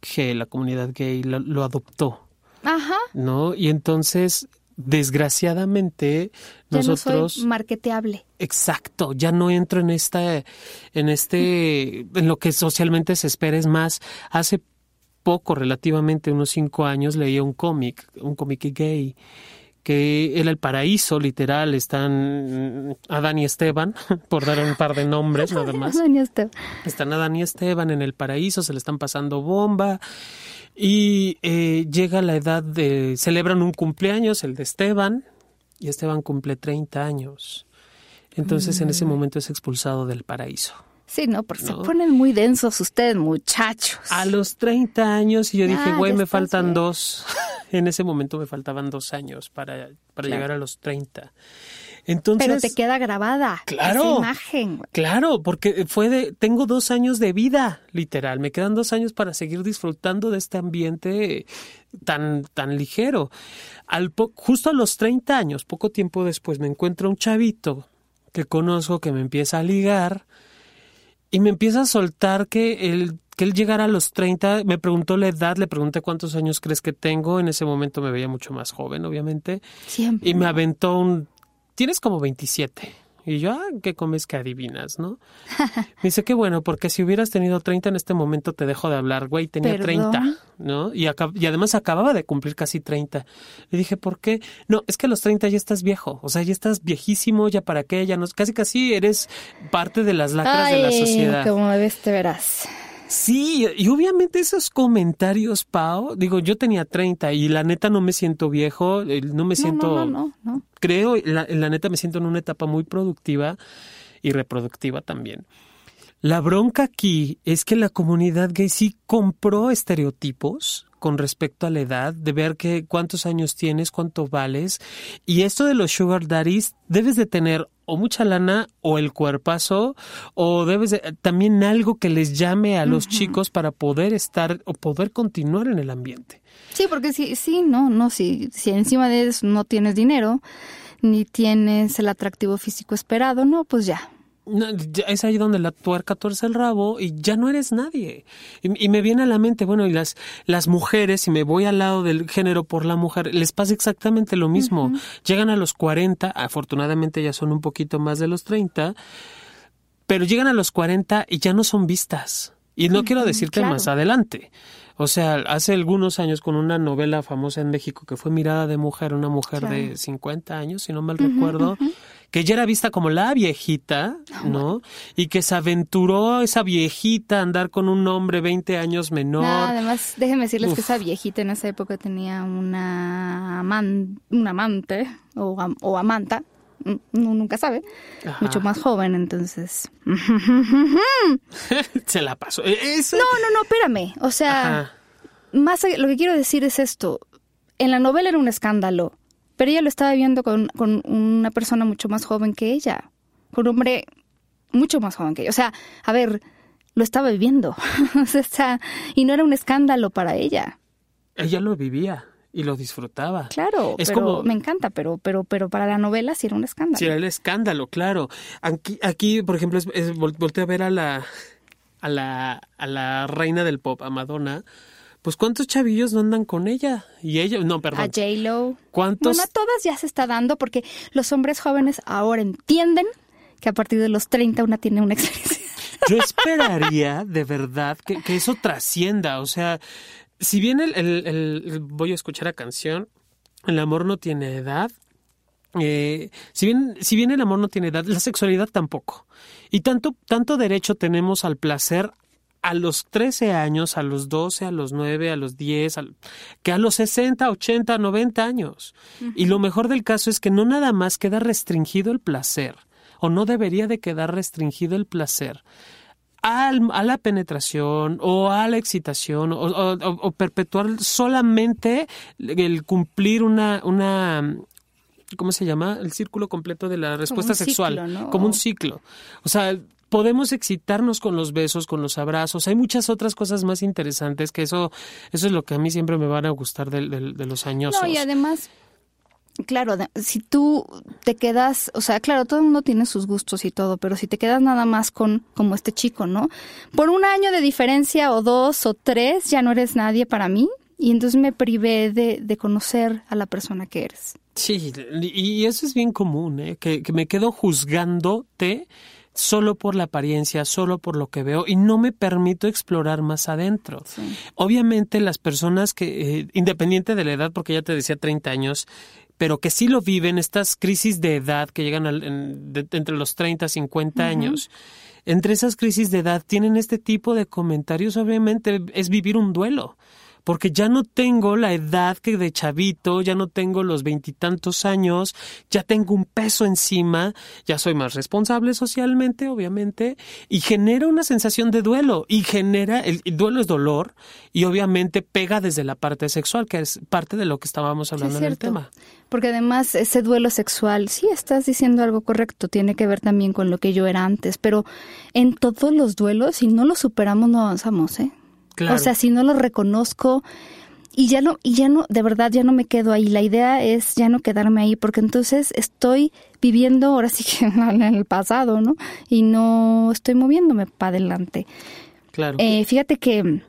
G, la comunidad gay, lo, adoptó. Ajá. ¿No? Y entonces, desgraciadamente, nosotros. No soy marketeable. Exacto, ya no entro en esta, en este, en lo que socialmente se espera. Es más, hace poco, relativamente unos cinco años, leía un cómic, un cómic gay, que era el paraíso, literal, están Adán y Esteban, por dar un par de nombres nada más. Adán y Esteban. Están Adán y Esteban en el paraíso, se le están pasando bomba. Y eh, llega la edad de. celebran un cumpleaños, el de Esteban, y Esteban cumple 30 años. Entonces en ese mm. momento es expulsado del paraíso. Sí, no, porque se ponen muy densos ustedes, muchachos. A los 30 años y yo dije, güey, me faltan dos. en ese momento me faltaban dos años para, para llegar a los 30. Entonces, Pero te queda grabada claro, esa imagen. Claro, porque fue de, tengo dos años de vida, literal. Me quedan dos años para seguir disfrutando de este ambiente tan, tan ligero. Al justo a los 30 años, poco tiempo después, me encuentro un chavito que conozco que me empieza a ligar y me empieza a soltar que él, que él llegara a los 30, me preguntó la edad, le pregunté cuántos años crees que tengo, en ese momento me veía mucho más joven, obviamente. Siempre. Y me aventó un, tienes como 27. Y yo, ah, ¿qué comes que adivinas, no? Me dice, qué bueno, porque si hubieras tenido 30 en este momento te dejo de hablar, güey, tenía 30, ¿no? Y, y además acababa de cumplir casi 30. Le dije, ¿por qué? No, es que a los 30 ya estás viejo, o sea, ya estás viejísimo, ya para qué, ya no, casi casi eres parte de las lacras de la sociedad. como ves, te verás. Sí, y obviamente esos comentarios, Pau, digo, yo tenía 30 y la neta no me siento viejo, no me siento... No, no, no, Creo, la, la neta me siento en una etapa muy productiva y reproductiva también. La bronca aquí es que la comunidad gay sí compró estereotipos con respecto a la edad, de ver que cuántos años tienes, cuánto vales. Y esto de los sugar daddies, debes de tener o mucha lana o el cuerpazo o debes de, también algo que les llame a los chicos para poder estar o poder continuar en el ambiente. Sí, porque sí, sí, no, no, si, si encima de eso no tienes dinero, ni tienes el atractivo físico esperado, no, pues ya, es ahí donde la tuerca tuerce el rabo y ya no eres nadie. Y, me viene a la mente, bueno, y las, las mujeres, si me voy al lado del género por la mujer, les pasa exactamente lo mismo. Llegan a los 40, afortunadamente ya son un poquito más de los 30, pero llegan a los 40 y ya no son vistas. Y no quiero decirte más adelante. O sea, hace algunos años con una novela famosa en México que fue Mirada de Mujer, una mujer de 50 años, si no mal recuerdo, que ya era vista como la viejita, ah, ¿no? Y que se aventuró esa viejita a andar con un hombre 20 años menor. además, déjenme decirles que esa viejita en esa época tenía una, un amante o, o amanta, nunca sabe, mucho más joven, entonces. se la pasó. E, no, no, no, espérame. O sea, más lo que quiero decir es esto. En la novela era un escándalo pero ella lo estaba viendo con, con una persona mucho más joven que ella, con un hombre mucho más joven que ella. O sea, a ver, lo estaba viviendo. o sea, y no era un escándalo para ella. Ella lo vivía y lo disfrutaba. Claro, es como me encanta, pero pero pero para la novela sí era un escándalo. Sí era el escándalo, claro. Aquí aquí por ejemplo es, es a ver a la a la a la reina del pop, a Madonna pues ¿cuántos chavillos no andan con ella? Y ella, no, perdón. A J-Lo. ¿Cuántos? Bueno, a todas ya se está dando porque los hombres jóvenes ahora entienden que a partir de los 30 una tiene una experiencia. Yo esperaría de verdad que, eso trascienda. O sea, si bien el, el, voy a escuchar la canción, el amor no tiene edad, eh, si, bien, si bien el amor no tiene edad, la sexualidad tampoco. Y tanto, tanto derecho tenemos al placer a los 13 años, a los 12, a los 9, a los 10, que a los 60, 80, 90 años. Y lo mejor del caso es que no nada más queda restringido el placer, o no debería de quedar restringido el placer a la penetración o a la excitación o, perpetuar solamente el cumplir una, una ¿cómo se llama? El círculo completo de la respuesta sexual, como un ciclo. O sea, podemos excitarnos con los besos, con los abrazos. Hay muchas otras cosas más interesantes que eso, eso es lo que a mí siempre me van a gustar de, los años. No, y además, claro, si tú te quedas, o sea, claro, todo el mundo tiene sus gustos y todo, pero si te quedas nada más con como este chico, ¿no? Por un año de diferencia o dos o tres, ya no eres nadie para mí. Y entonces me privé de, de conocer a la persona que eres. Sí, y eso es bien común, ¿eh? que, que me quedo juzgándote solo por la apariencia, solo por lo que veo y no me permito explorar más adentro. Obviamente las personas que, eh, independiente de la edad, porque ya te decía 30 años, pero que sí lo viven, estas crisis de edad que llegan entre los 30 y 50 años, entre esas crisis de edad tienen este tipo de comentarios, obviamente es vivir un duelo porque ya no tengo la edad que de chavito, ya no tengo los veintitantos años, ya tengo un peso encima, ya soy más responsable socialmente, obviamente, y genera una sensación de duelo, y genera, el, duelo es dolor, y obviamente pega desde la parte sexual, que es parte de lo que estábamos hablando en el tema. Porque además ese duelo sexual, sí estás diciendo algo correcto, tiene que ver también con lo que yo era antes, pero en todos los duelos, si no lo superamos, no avanzamos, ¿eh? O sea, si no lo reconozco y ya no, y ya no, de verdad ya no me quedo ahí. La idea es ya no quedarme ahí, porque entonces estoy viviendo ahora sí que en el pasado, ¿no? Y no estoy moviéndome para adelante. Claro. Eh, fíjate que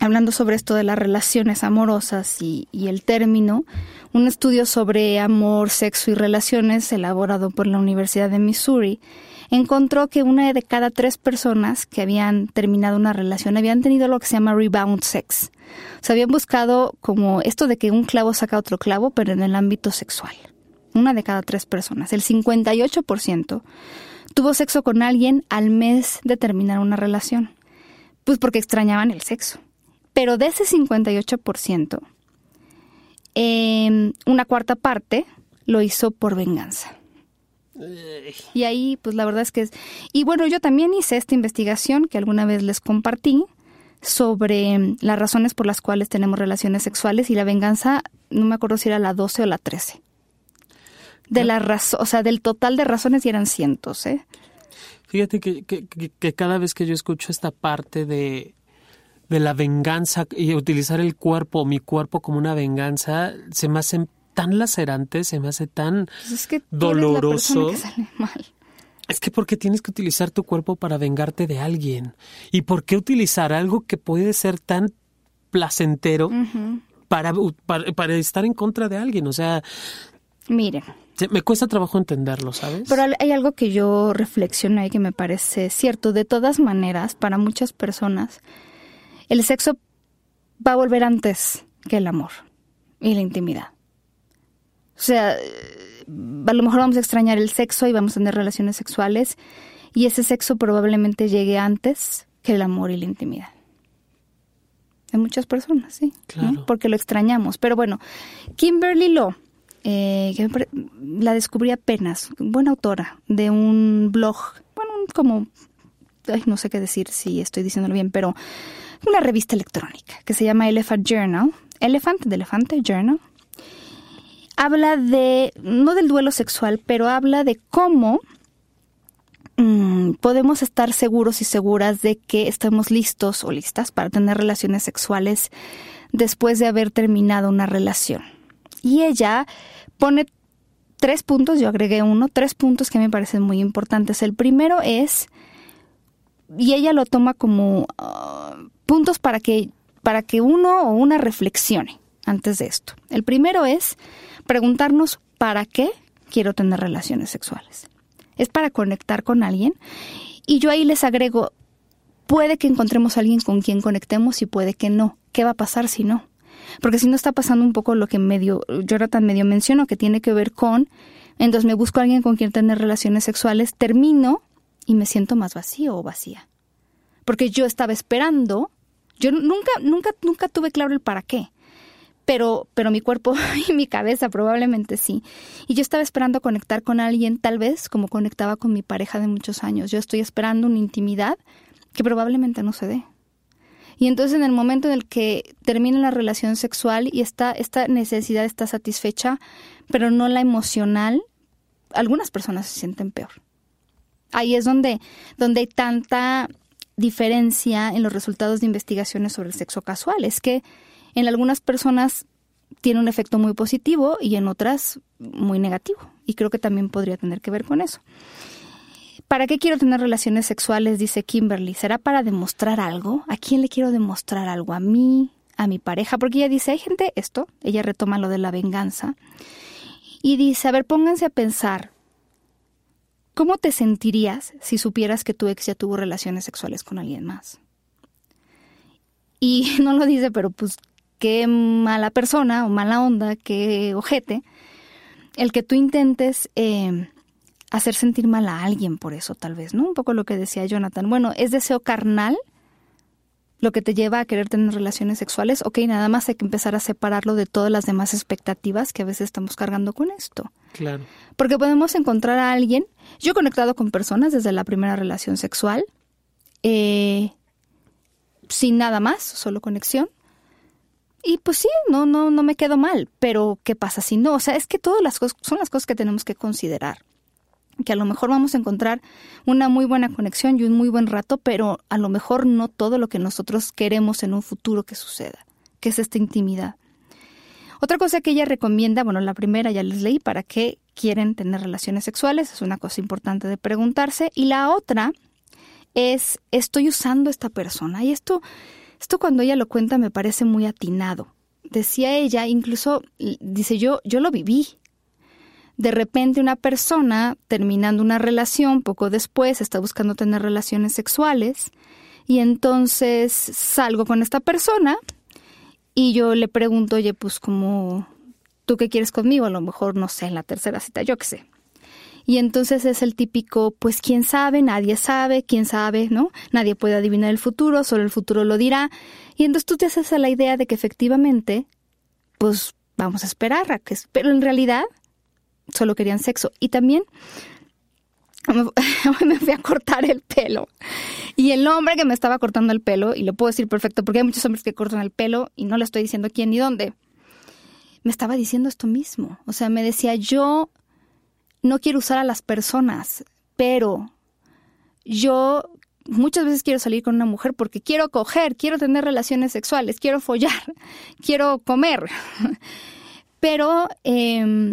hablando sobre esto de las relaciones amorosas y, y, el término, un estudio sobre amor, sexo y relaciones elaborado por la Universidad de Missouri encontró que una de cada tres personas que habían terminado una relación habían tenido lo que se llama rebound sex. O sea, habían buscado como esto de que un clavo saca otro clavo, pero en el ámbito sexual. Una de cada tres personas. El 58% tuvo sexo con alguien al mes de terminar una relación. Pues porque extrañaban el sexo. Pero de ese 58%, eh, una cuarta parte lo hizo por venganza. Y ahí, pues la verdad es que es... Y bueno, yo también hice esta investigación que alguna vez les compartí sobre las razones por las cuales tenemos relaciones sexuales y la venganza, no me acuerdo si era la 12 o la 13. De la razón, o sea, del total de razones y eran cientos, ¿eh? Fíjate que, que, que, cada vez que yo escucho esta parte de, de la venganza y utilizar el cuerpo, mi cuerpo como una venganza, se me hacen tan lacerante, se me hace tan pues es que doloroso. que sale mal. Es que ¿por qué tienes que utilizar tu cuerpo para vengarte de alguien? ¿Y por qué utilizar algo que puede ser tan placentero para, para, estar en contra de alguien? O sea... Miren. Me cuesta trabajo entenderlo, ¿sabes? Pero hay algo que yo reflexioné y que me parece cierto. De todas maneras, para muchas personas, el sexo va a volver antes que el amor y la intimidad. O sea, a lo mejor vamos a extrañar el sexo y vamos a tener relaciones sexuales y ese sexo probablemente llegue antes que el amor y la intimidad. De muchas personas, sí. Porque lo extrañamos. Pero bueno, Kimberly Law, eh, que la descubrí apenas, buena autora de un blog, bueno, como, no sé qué decir si estoy diciéndolo bien, pero una revista electrónica que se llama Elephant Journal, Elephant de elefante Journal, habla de, no del duelo sexual, pero habla de cómo mm, podemos estar seguros y seguras de que estamos listos o listas para tener relaciones sexuales después de haber terminado una relación. Y ella pone tres puntos, yo agregué uno, tres puntos que me parecen muy importantes. El primero es, y ella lo toma como ah, puntos para que, para que uno o una reflexione antes de esto. El primero es preguntarnos para qué quiero tener relaciones sexuales. es para conectar con alguien. Y yo ahí les agrego, puede que encontremos a alguien con quien conectemos y puede que no. ¿Qué va a pasar si no? Porque si no está pasando un poco lo que medio, Jonathan medio mencionó, que tiene que ver con, entonces me busco a alguien con quien tener relaciones sexuales, termino y me siento más vacío o vacía. Porque yo estaba esperando, yo nunca, nunca, nunca tuve claro el para qué. Pero, pero mi cuerpo y mi cabeza probablemente sí. Y yo estaba esperando conectar con alguien, tal vez como conectaba con mi pareja de muchos años. Yo estoy esperando una intimidad que probablemente no se dé. Y entonces en el momento en el que termina la relación sexual y esta, esta necesidad está satisfecha, pero no la emocional, algunas personas se sienten peor. Ahí es donde, donde hay tanta diferencia en los resultados de investigaciones sobre el sexo casual. Es que en algunas personas tiene un efecto muy positivo y en otras muy negativo. Y creo que también podría tener que ver con eso. ¿Para qué quiero tener relaciones sexuales? Dice Kimberly. ¿Será para demostrar algo? ¿A quién le quiero demostrar algo? ¿A mí? ¿A mi pareja? Porque ella dice, hay gente, esto, ella retoma lo de la venganza. Y dice, a ver, pónganse a pensar, ¿cómo te sentirías si supieras que tu ex ya tuvo relaciones sexuales con alguien más? Y no lo dice, pero pues qué mala persona o mala onda, qué ojete, el que tú intentes eh, hacer sentir mal a alguien por eso, tal vez, ¿no? Un poco lo que decía Jonathan. Bueno, ¿es deseo carnal lo que te lleva a querer tener relaciones sexuales? Ok, nada más hay que empezar a separarlo de todas las demás expectativas que a veces estamos cargando con esto. Claro. Porque podemos encontrar a alguien. Yo he conectado con personas desde la primera relación sexual, eh, sin nada más, solo conexión. Y pues sí, no, no, no me quedo mal, pero ¿qué pasa si no? O sea, es que todas las cosas son las cosas que tenemos que considerar que a lo mejor vamos a encontrar una muy buena conexión y un muy buen rato, pero a lo mejor no todo lo que nosotros queremos en un futuro que suceda, que es esta intimidad. Otra cosa que ella recomienda, bueno, la primera ya les leí, para qué quieren tener relaciones sexuales, es una cosa importante de preguntarse, y la otra es, estoy usando esta persona, y esto, esto cuando ella lo cuenta me parece muy atinado. Decía ella, incluso, dice yo, yo lo viví, de repente una persona terminando una relación, poco después está buscando tener relaciones sexuales y entonces salgo con esta persona y yo le pregunto, oye, pues como, ¿tú qué quieres conmigo? A lo mejor, no sé, en la tercera cita, yo qué sé. Y entonces es el típico, pues quién sabe, nadie sabe, quién sabe, ¿no? Nadie puede adivinar el futuro, solo el futuro lo dirá. Y entonces tú te haces a la idea de que efectivamente, pues vamos a esperar a que... Pero en realidad solo querían sexo. Y también me fui a cortar el pelo. Y el hombre que me estaba cortando el pelo, y lo puedo decir perfecto porque hay muchos hombres que cortan el pelo y no le estoy diciendo quién ni dónde, me estaba diciendo esto mismo. O sea, me decía, yo no quiero usar a las personas, pero yo muchas veces quiero salir con una mujer porque quiero coger, quiero tener relaciones sexuales, quiero follar, quiero comer. Pero eh,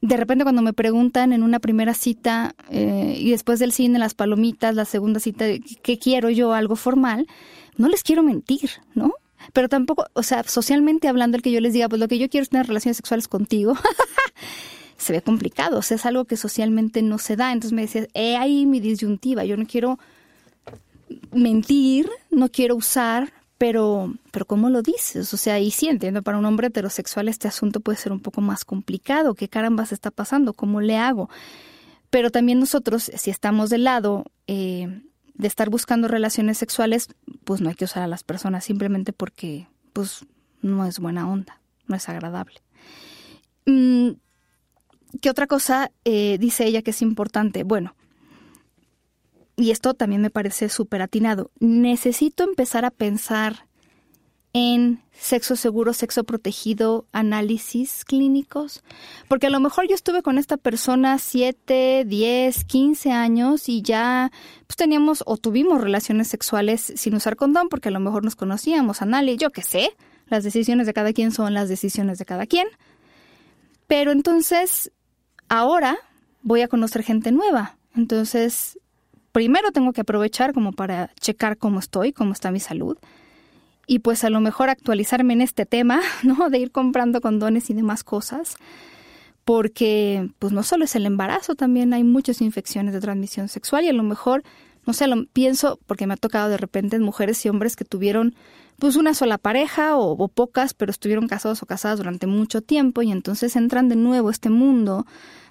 de repente cuando me preguntan en una primera cita eh, y después del cine, las palomitas, la segunda cita, ¿qué quiero yo? Algo formal, no les quiero mentir, ¿no? Pero tampoco, o sea, socialmente hablando, el que yo les diga, pues lo que yo quiero es tener relaciones sexuales contigo, se ve complicado, o sea, es algo que socialmente no se da. Entonces me decía, eh, ahí mi disyuntiva, yo no quiero mentir, no quiero usar pero, pero ¿cómo lo dices? O sea, y sí entiendo, para un hombre heterosexual este asunto puede ser un poco más complicado. ¿Qué caramba está pasando? ¿Cómo le hago? Pero también nosotros, si estamos del lado eh, de estar buscando relaciones sexuales, pues no hay que usar a las personas simplemente porque, pues, no es buena onda, no es agradable. Mm, ¿Qué otra cosa eh, dice ella que es importante? Bueno, y esto también me parece súper atinado, necesito empezar a pensar en sexo seguro, sexo protegido, análisis clínicos, porque a lo mejor yo estuve con esta persona 7, 10, 15 años y ya pues teníamos o tuvimos relaciones sexuales sin usar condón porque a lo mejor nos conocíamos, análisis, yo qué sé, las decisiones de cada quien son las decisiones de cada quien. Pero entonces, ahora voy a conocer gente nueva. Entonces, primero tengo que aprovechar como para checar cómo estoy, cómo está mi salud. Y pues a lo mejor actualizarme en este tema, ¿no? De ir comprando condones y demás cosas. porque pues no solo es el embarazo, también hay muchas infecciones de transmisión sexual y a lo mejor, no sé, lo pienso porque me ha tocado de repente en mujeres y hombres que tuvieron pues una sola pareja o, pocas, pero estuvieron casados o casadas durante mucho tiempo y entonces entran de nuevo a este mundo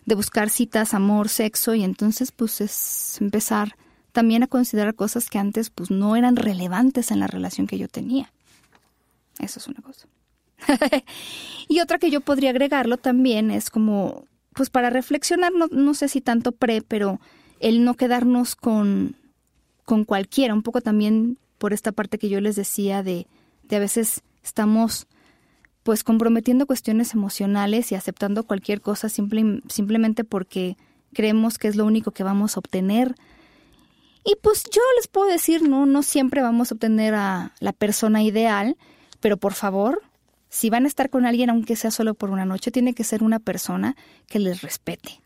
de buscar citas, amor, sexo y entonces pues es empezar también a considerar cosas que antes pues no eran relevantes en la relación que yo tenía. Eso es una cosa. y otra que yo podría agregarlo también es como, pues para reflexionar, no, no sé si tanto pre, pero el no quedarnos con, con cualquiera, un poco también por esta parte que yo les decía de, de a veces estamos pues comprometiendo cuestiones emocionales y aceptando cualquier cosa simplemente porque creemos que es lo único que vamos a obtener. Y pues yo les puedo decir, no, no siempre vamos a obtener a la persona ideal, pero por favor, si van a estar con alguien, aunque sea solo por una noche, tiene que ser una persona que les respete,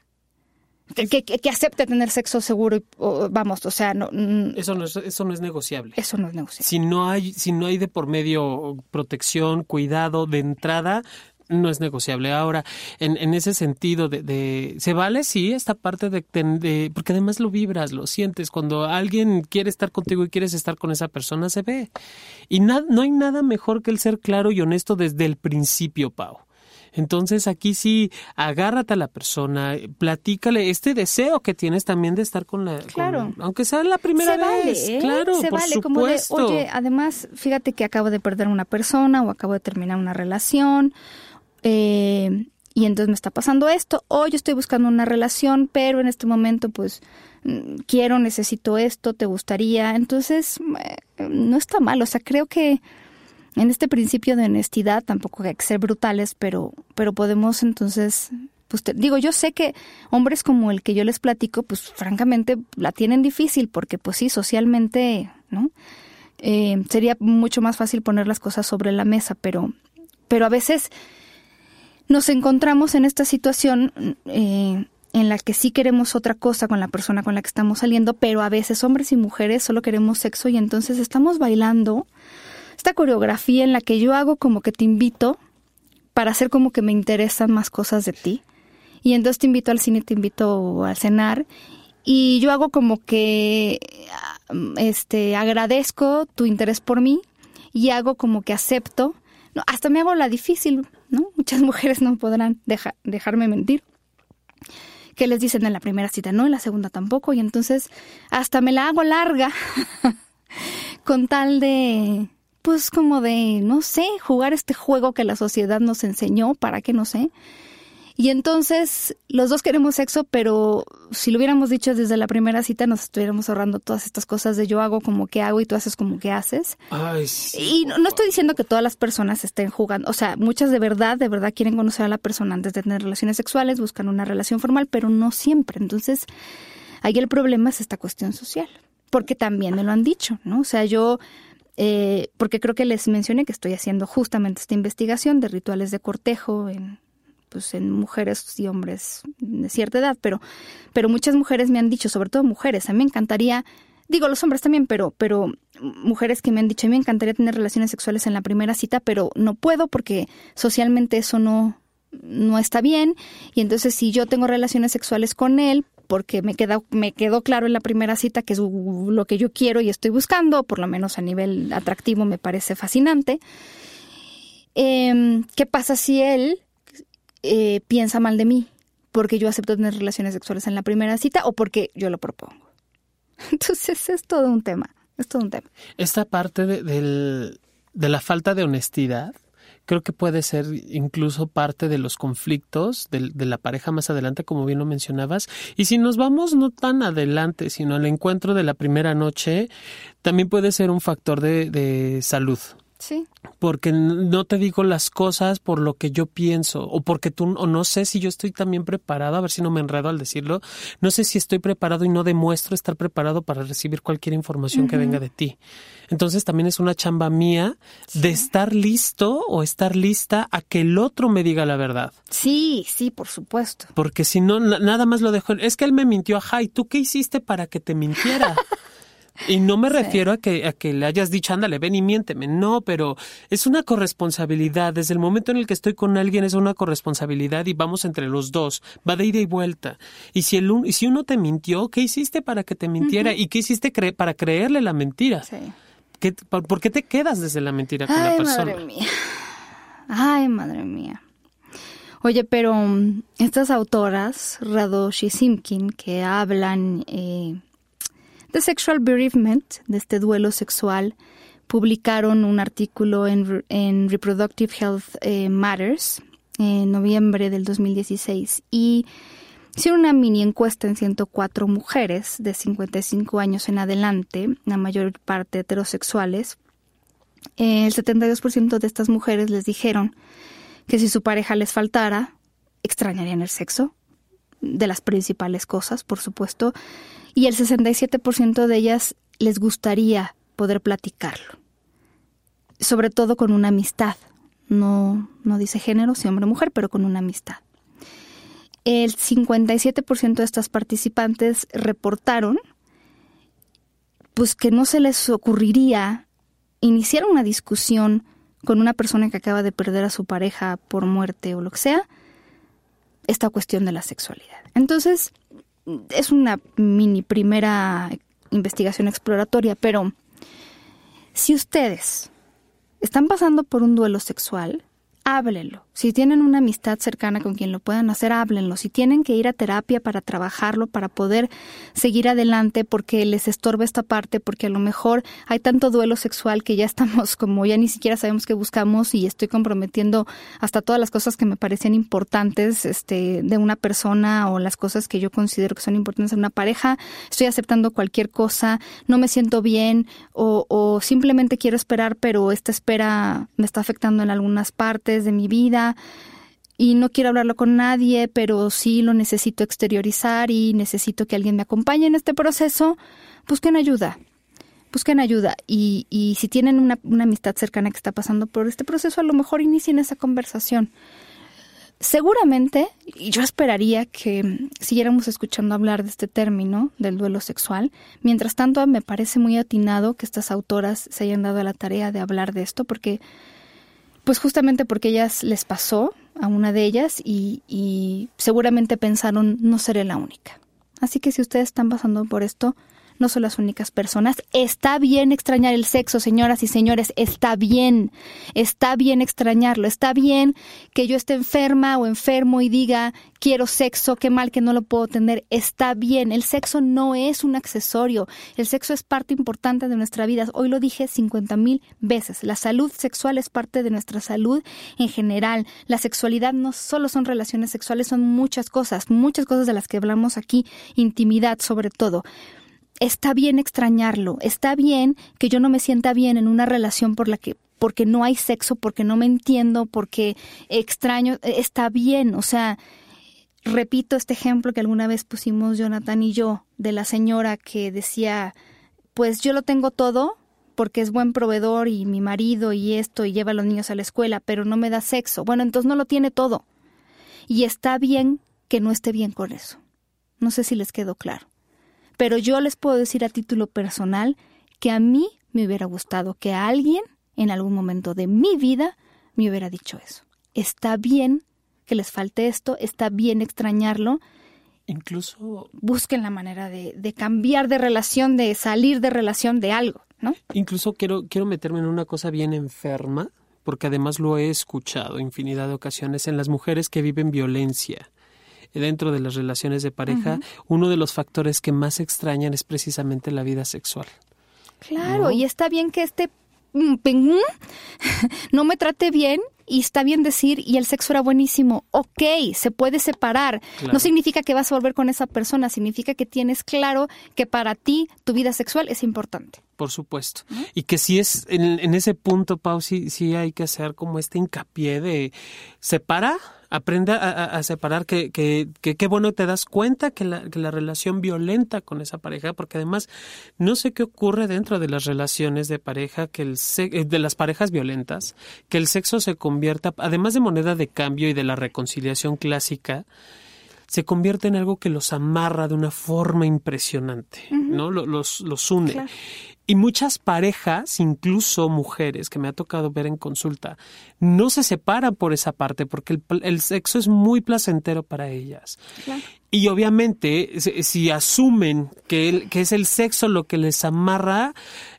que, acepte tener sexo seguro y, vamos o sea no eso no es eso no es negociable eso no es negociable si no hay si no hay de por medio protección cuidado de entrada no es negociable. Ahora, en, en ese sentido de, de, ¿se vale? Sí, esta parte de, de, porque además lo vibras, lo sientes. Cuando alguien quiere estar contigo y quieres estar con esa persona, se ve. Y no hay nada mejor que el ser claro y honesto desde el principio, Pau. Entonces aquí sí, agárrate a la persona, platícale este deseo que tienes también de estar con la... Claro. aunque sea la primera vez. ¿eh? Claro, Se por vale, supuesto. como de, oye, además, fíjate que acabo de perder una persona o acabo de terminar una relación. Eh, y entonces me está pasando esto, o yo estoy buscando una relación, pero en este momento pues mm, quiero, necesito esto, te gustaría, entonces eh, no está mal, o sea, creo que en este principio de honestidad tampoco hay que ser brutales, pero, pero podemos entonces, pues digo, yo sé que hombres como el que yo les platico, pues francamente la tienen difícil porque pues sí, socialmente, ¿no? Eh, sería mucho más fácil poner las cosas sobre la mesa, pero, pero a veces nos encontramos en esta situación eh, en la que sí queremos otra cosa con la persona con la que estamos saliendo, pero a veces hombres y mujeres solo queremos sexo y entonces estamos bailando esta coreografía en la que yo hago como que te invito para hacer como que me interesan más cosas de ti. Y entonces te invito al cine, te invito a cenar y yo hago como que este agradezco tu interés por mí y hago como que acepto, hasta me hago la difícil, ¿no? Muchas mujeres no podrán dejarme mentir. Que les dicen en la primera cita no, en la segunda tampoco y entonces hasta me la hago larga con tal de pues como de, no sé, jugar este juego que la sociedad nos enseñó, para qué no sé. Y entonces los dos queremos sexo, pero si lo hubiéramos dicho desde la primera cita, nos estuviéramos ahorrando todas estas cosas de yo hago como que hago y tú haces como que haces. Ay, y no, estoy diciendo que todas las personas estén jugando, o sea, muchas de verdad, de verdad quieren conocer a la persona antes de tener relaciones sexuales, buscan una relación formal, pero no siempre. Entonces, ahí el problema es esta cuestión social, porque también me lo han dicho, ¿no? O sea, yo eh, porque creo que les mencioné que estoy haciendo justamente esta investigación de rituales de cortejo en, pues, en mujeres y hombres de cierta edad, pero, pero muchas mujeres me han dicho, sobre todo mujeres, a mí me encantaría, digo los hombres también, pero, pero mujeres que me han dicho, a mí me encantaría tener relaciones sexuales en la primera cita, pero no puedo porque socialmente eso no, no está bien y entonces si yo tengo relaciones sexuales con él, porque me, queda, me quedó claro en la primera cita que es lo que yo quiero y estoy buscando, por lo menos a nivel atractivo me parece fascinante. Em, ¿Qué pasa si él eh, piensa mal de mí? Porque yo acepto tener relaciones sexuales en la primera cita o porque yo lo propongo. Entonces es todo un tema, es todo un tema. Esta parte de la falta de honestidad creo que puede ser incluso parte de los conflictos de, la pareja más adelante, como bien lo mencionabas. Y si nos vamos no tan adelante, sino al encuentro de la primera noche, también puede ser un factor de, de salud. Sí. Porque no te digo las cosas por lo que yo pienso o porque tú o no sé si yo estoy también preparado, a ver si no me enredo al decirlo, no sé si estoy preparado y no demuestro estar preparado para recibir cualquier información que venga de ti. Entonces también es una chamba mía de estar listo o estar lista a que el otro me diga la verdad. Sí, sí, por supuesto. Porque si no, nada más lo dejo. Es que él me mintió, ajá, ¿y tú qué hiciste para que te mintiera? Y no me refiero a que, a que le hayas dicho, ándale, ven y miénteme. No, pero es una corresponsabilidad. Desde el momento en el que estoy con alguien es una corresponsabilidad y vamos entre los dos. Va de ida y vuelta. Y si, el, y si uno te mintió, ¿qué hiciste para que te mintiera? ¿Y qué hiciste para creerle la mentira? Sí. ¿Por qué te quedas desde la mentira con la persona? Madre mía. Ay, madre mía. Oye, pero mm, estas autoras, Radosh y Simkin, que hablan eh, de sexual bereavement, de este duelo sexual, publicaron un artículo en, Reproductive Health eh, Matters en noviembre del 2016 y hicieron una mini encuesta en 104 mujeres de 55 años en adelante, la mayor parte heterosexuales. El 72% de estas mujeres les dijeron que si su pareja les faltara, extrañarían el sexo, de las principales cosas, por supuesto, y el 67% de ellas les gustaría poder platicarlo, sobre todo con una amistad, no, no dice género, si hombre o mujer, pero con una amistad. El 57% de estas participantes reportaron pues que no se les ocurriría iniciar una discusión con una persona que acaba de perder a su pareja por muerte o lo que sea, esta cuestión de la sexualidad. Entonces, es una mini primera investigación exploratoria, pero si ustedes están pasando por un duelo sexual, háblenlo. Si tienen una amistad cercana con quien lo puedan hacer, háblenlo. Si tienen que ir a terapia para trabajarlo, para poder seguir adelante porque les estorba esta parte, porque a lo mejor hay tanto duelo sexual que ya estamos como ya ni siquiera sabemos qué buscamos y estoy comprometiendo hasta todas las cosas que me parecían importantes este, de una persona o las cosas que yo considero que son importantes en una pareja. Estoy aceptando cualquier cosa, no me siento bien o, o simplemente quiero esperar, pero esta espera me está afectando en algunas partes de mi vida y no quiero hablarlo con nadie, pero sí lo necesito exteriorizar y necesito que alguien me acompañe en este proceso, busquen ayuda. Busquen ayuda y, y si tienen una, una amistad cercana que está pasando por este proceso, a lo mejor inicien esa conversación. Seguramente, y yo esperaría que siguiéramos escuchando hablar de este término del duelo sexual. Mientras tanto, me parece muy atinado que estas autoras se hayan dado la tarea de hablar de esto, porque pues justamente porque ellas les pasó a una de ellas y, y seguramente pensaron no seré la única. Así que si ustedes están pasando por esto, no son las únicas personas. Está bien extrañar el sexo, señoras y señores, está bien, está bien extrañarlo, está bien que yo esté enferma o enfermo y diga, quiero sexo, qué mal que no lo puedo tener, está bien, el sexo no es un accesorio, el sexo es parte importante de nuestra vida. Hoy lo dije 50 mil veces, la salud sexual es parte de nuestra salud en general. La sexualidad no solo son relaciones sexuales, son muchas cosas, muchas cosas de las que hablamos aquí, intimidad sobre todo está bien extrañarlo, está bien que yo no me sienta bien en una relación por la que porque no hay sexo, porque no me entiendo, porque extraño, e, está bien, o sea, repito este ejemplo que alguna vez pusimos Jonathan y yo de la señora que decía, pues yo lo tengo todo porque es buen proveedor y mi marido y esto y lleva a los niños a la escuela, pero no me da sexo. Bueno, entonces no lo tiene todo. Y está bien que no esté bien con eso. No sé si les quedó claro. Pero yo les puedo decir a título personal que a mí me hubiera gustado que alguien en algún momento de mi vida me hubiera dicho eso. Está bien que les falte esto, está bien extrañarlo. Incluso... Busquen la manera de, de cambiar de relación, de salir de relación de algo, ¿no? Incluso quiero, quiero meterme en una cosa bien enferma, porque además lo he escuchado infinidad de ocasiones en las mujeres que viven violencia dentro de las relaciones de pareja, uno de los factores que más extrañan es precisamente la vida sexual. Claro, y está bien que este no me trate bien y está bien decir y el sexo era buenísimo. Ok, se puede separar. No significa que vas a volver con esa persona, significa que tienes claro que para ti tu vida sexual es importante. Por supuesto. Y que si es en, ese punto, Pau, sí, sí hay que hacer como este hincapié de separa aprende a, separar que qué que, que, bueno te das cuenta que la, que la relación violenta con esa pareja, porque además no sé qué ocurre dentro de las relaciones de pareja, que el eh, de las parejas violentas, que el sexo se convierta, además de moneda de cambio y de la reconciliación clásica, se convierte en algo que los amarra de una forma impresionante, ¿no? Los, los une. Y muchas parejas, incluso mujeres que me ha tocado ver en consulta, no se separan por esa parte porque el, sexo es muy placentero para ellas. Y obviamente, si, asumen que, que es el sexo lo que les amarra,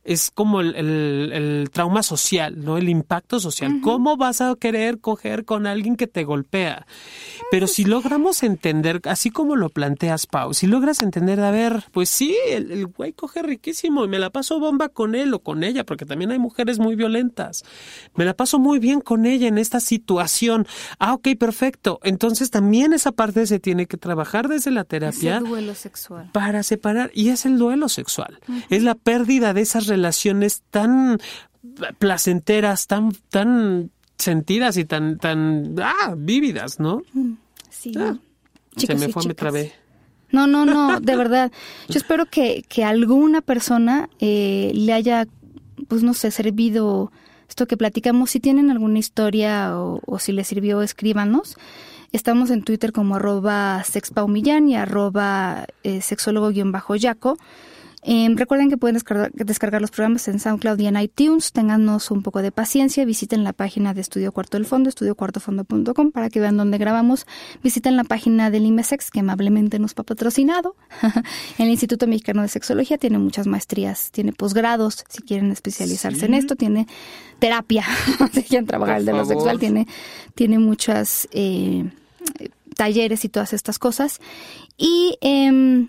es como el, trauma social, ¿no? El impacto social. ¿Cómo vas a querer coger con alguien que te golpea? Pero si logramos entender, así como lo planteas, Pau, si logras entender, a ver, pues sí, el, el güey coge riquísimo y me la paso bomba con él o con ella, porque también hay mujeres muy violentas. Me la paso muy bien con ella en esta situación. Ah, ok, perfecto. Entonces también esa parte se tiene que trabajar desde la terapia. Es el duelo sexual. Para separar. Y es el duelo sexual. Es la pérdida de esas relaciones tan placenteras, tan, tan sentidas y tan, tan, ah, vívidas, ¿no? Mm, sí. Ah, se me fue, me trabé. No, no, no, de verdad. Yo espero que, que alguna persona eh, le haya, pues no sé, servido esto que platicamos. Si tienen alguna historia o, o si les sirvió, escríbanos. Estamos en Twitter como arroba sexpaumillán y arroba eh, sexólogo-yaco. Em, recuerden que pueden descargar, los programas en SoundCloud y en iTunes. Téngannos un poco de paciencia. Visiten la página de Estudio Cuarto del Fondo, estudiocuartofondo.com, para que vean dónde grabamos. Visiten la página del IMESEX, que amablemente nos ha patrocinado. el Instituto Mexicano de Sexología tiene muchas maestrías, tiene posgrados, si quieren especializarse en esto, tiene terapia, si quieren trabajar el de lo sexual, tiene, tiene muchas eh, talleres y todas estas cosas. Y... Eh,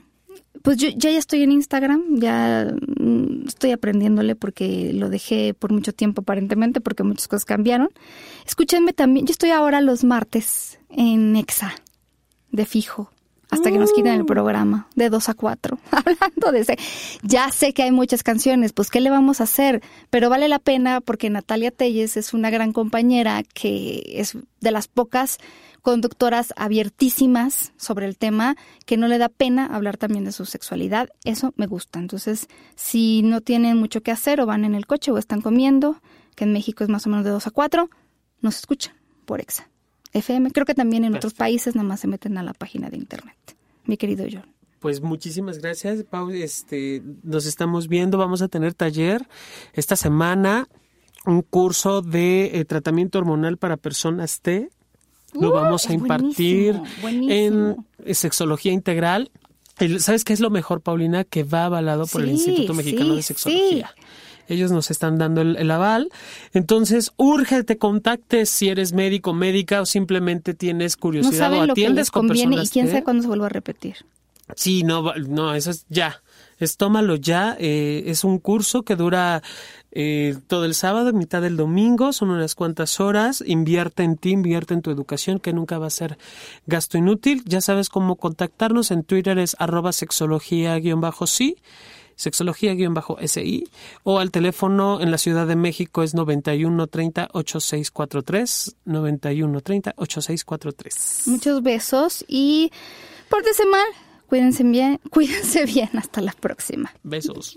pues yo ya, ya estoy en Instagram, ya mm, estoy aprendiéndole porque lo dejé por mucho tiempo aparentemente porque muchas cosas cambiaron. Escúchenme también, yo estoy ahora los martes en Exa, de fijo, hasta que nos quiten el mm. programa, de 2 a 4, hablando de ese. Ya sé que hay muchas canciones, pues ¿qué le vamos a hacer? Pero vale la pena porque Natalia Telles es una gran compañera que es de las pocas conductoras abiertísimas sobre el tema, que no le da pena hablar también de su sexualidad. Eso me gusta. Entonces, si no tienen mucho que hacer o van en el coche o están comiendo, que en México es más o menos de 2 a 4, nos escuchan por EXA. FM. Creo que también en otros países nada más se meten a la página de internet. Mi querido John. Pues muchísimas gracias, Pau. Este, nos estamos viendo. Vamos a tener taller esta semana, un curso de eh, tratamiento hormonal para personas T lo vamos a impartir en sexología integral. ¿Sabes qué es lo mejor, Paulina? Que va avalado por el Instituto Mexicano de Sexología. Ellos nos están dando el, aval. Entonces, urge, te contactes si eres médico, médica o simplemente tienes curiosidad no o atiendes con personas. Y quién sabe cuándo se vuelva a repetir. Sí, no, no, eso es ya. Es tómalo ya. Eh, es un curso que dura eh, todo el sábado, mitad del domingo, son unas cuantas horas, invierte en ti, invierte en tu educación, que nunca va a ser gasto inútil. Ya sabes cómo contactarnos, en Twitter es arroba sexología-sí, sexología-si, o al teléfono en la Ciudad de México es 9130-8643, 9130-8643. Muchos besos y pórtese mal, cuídense bien, cuídense bien, hasta la próxima. Besos.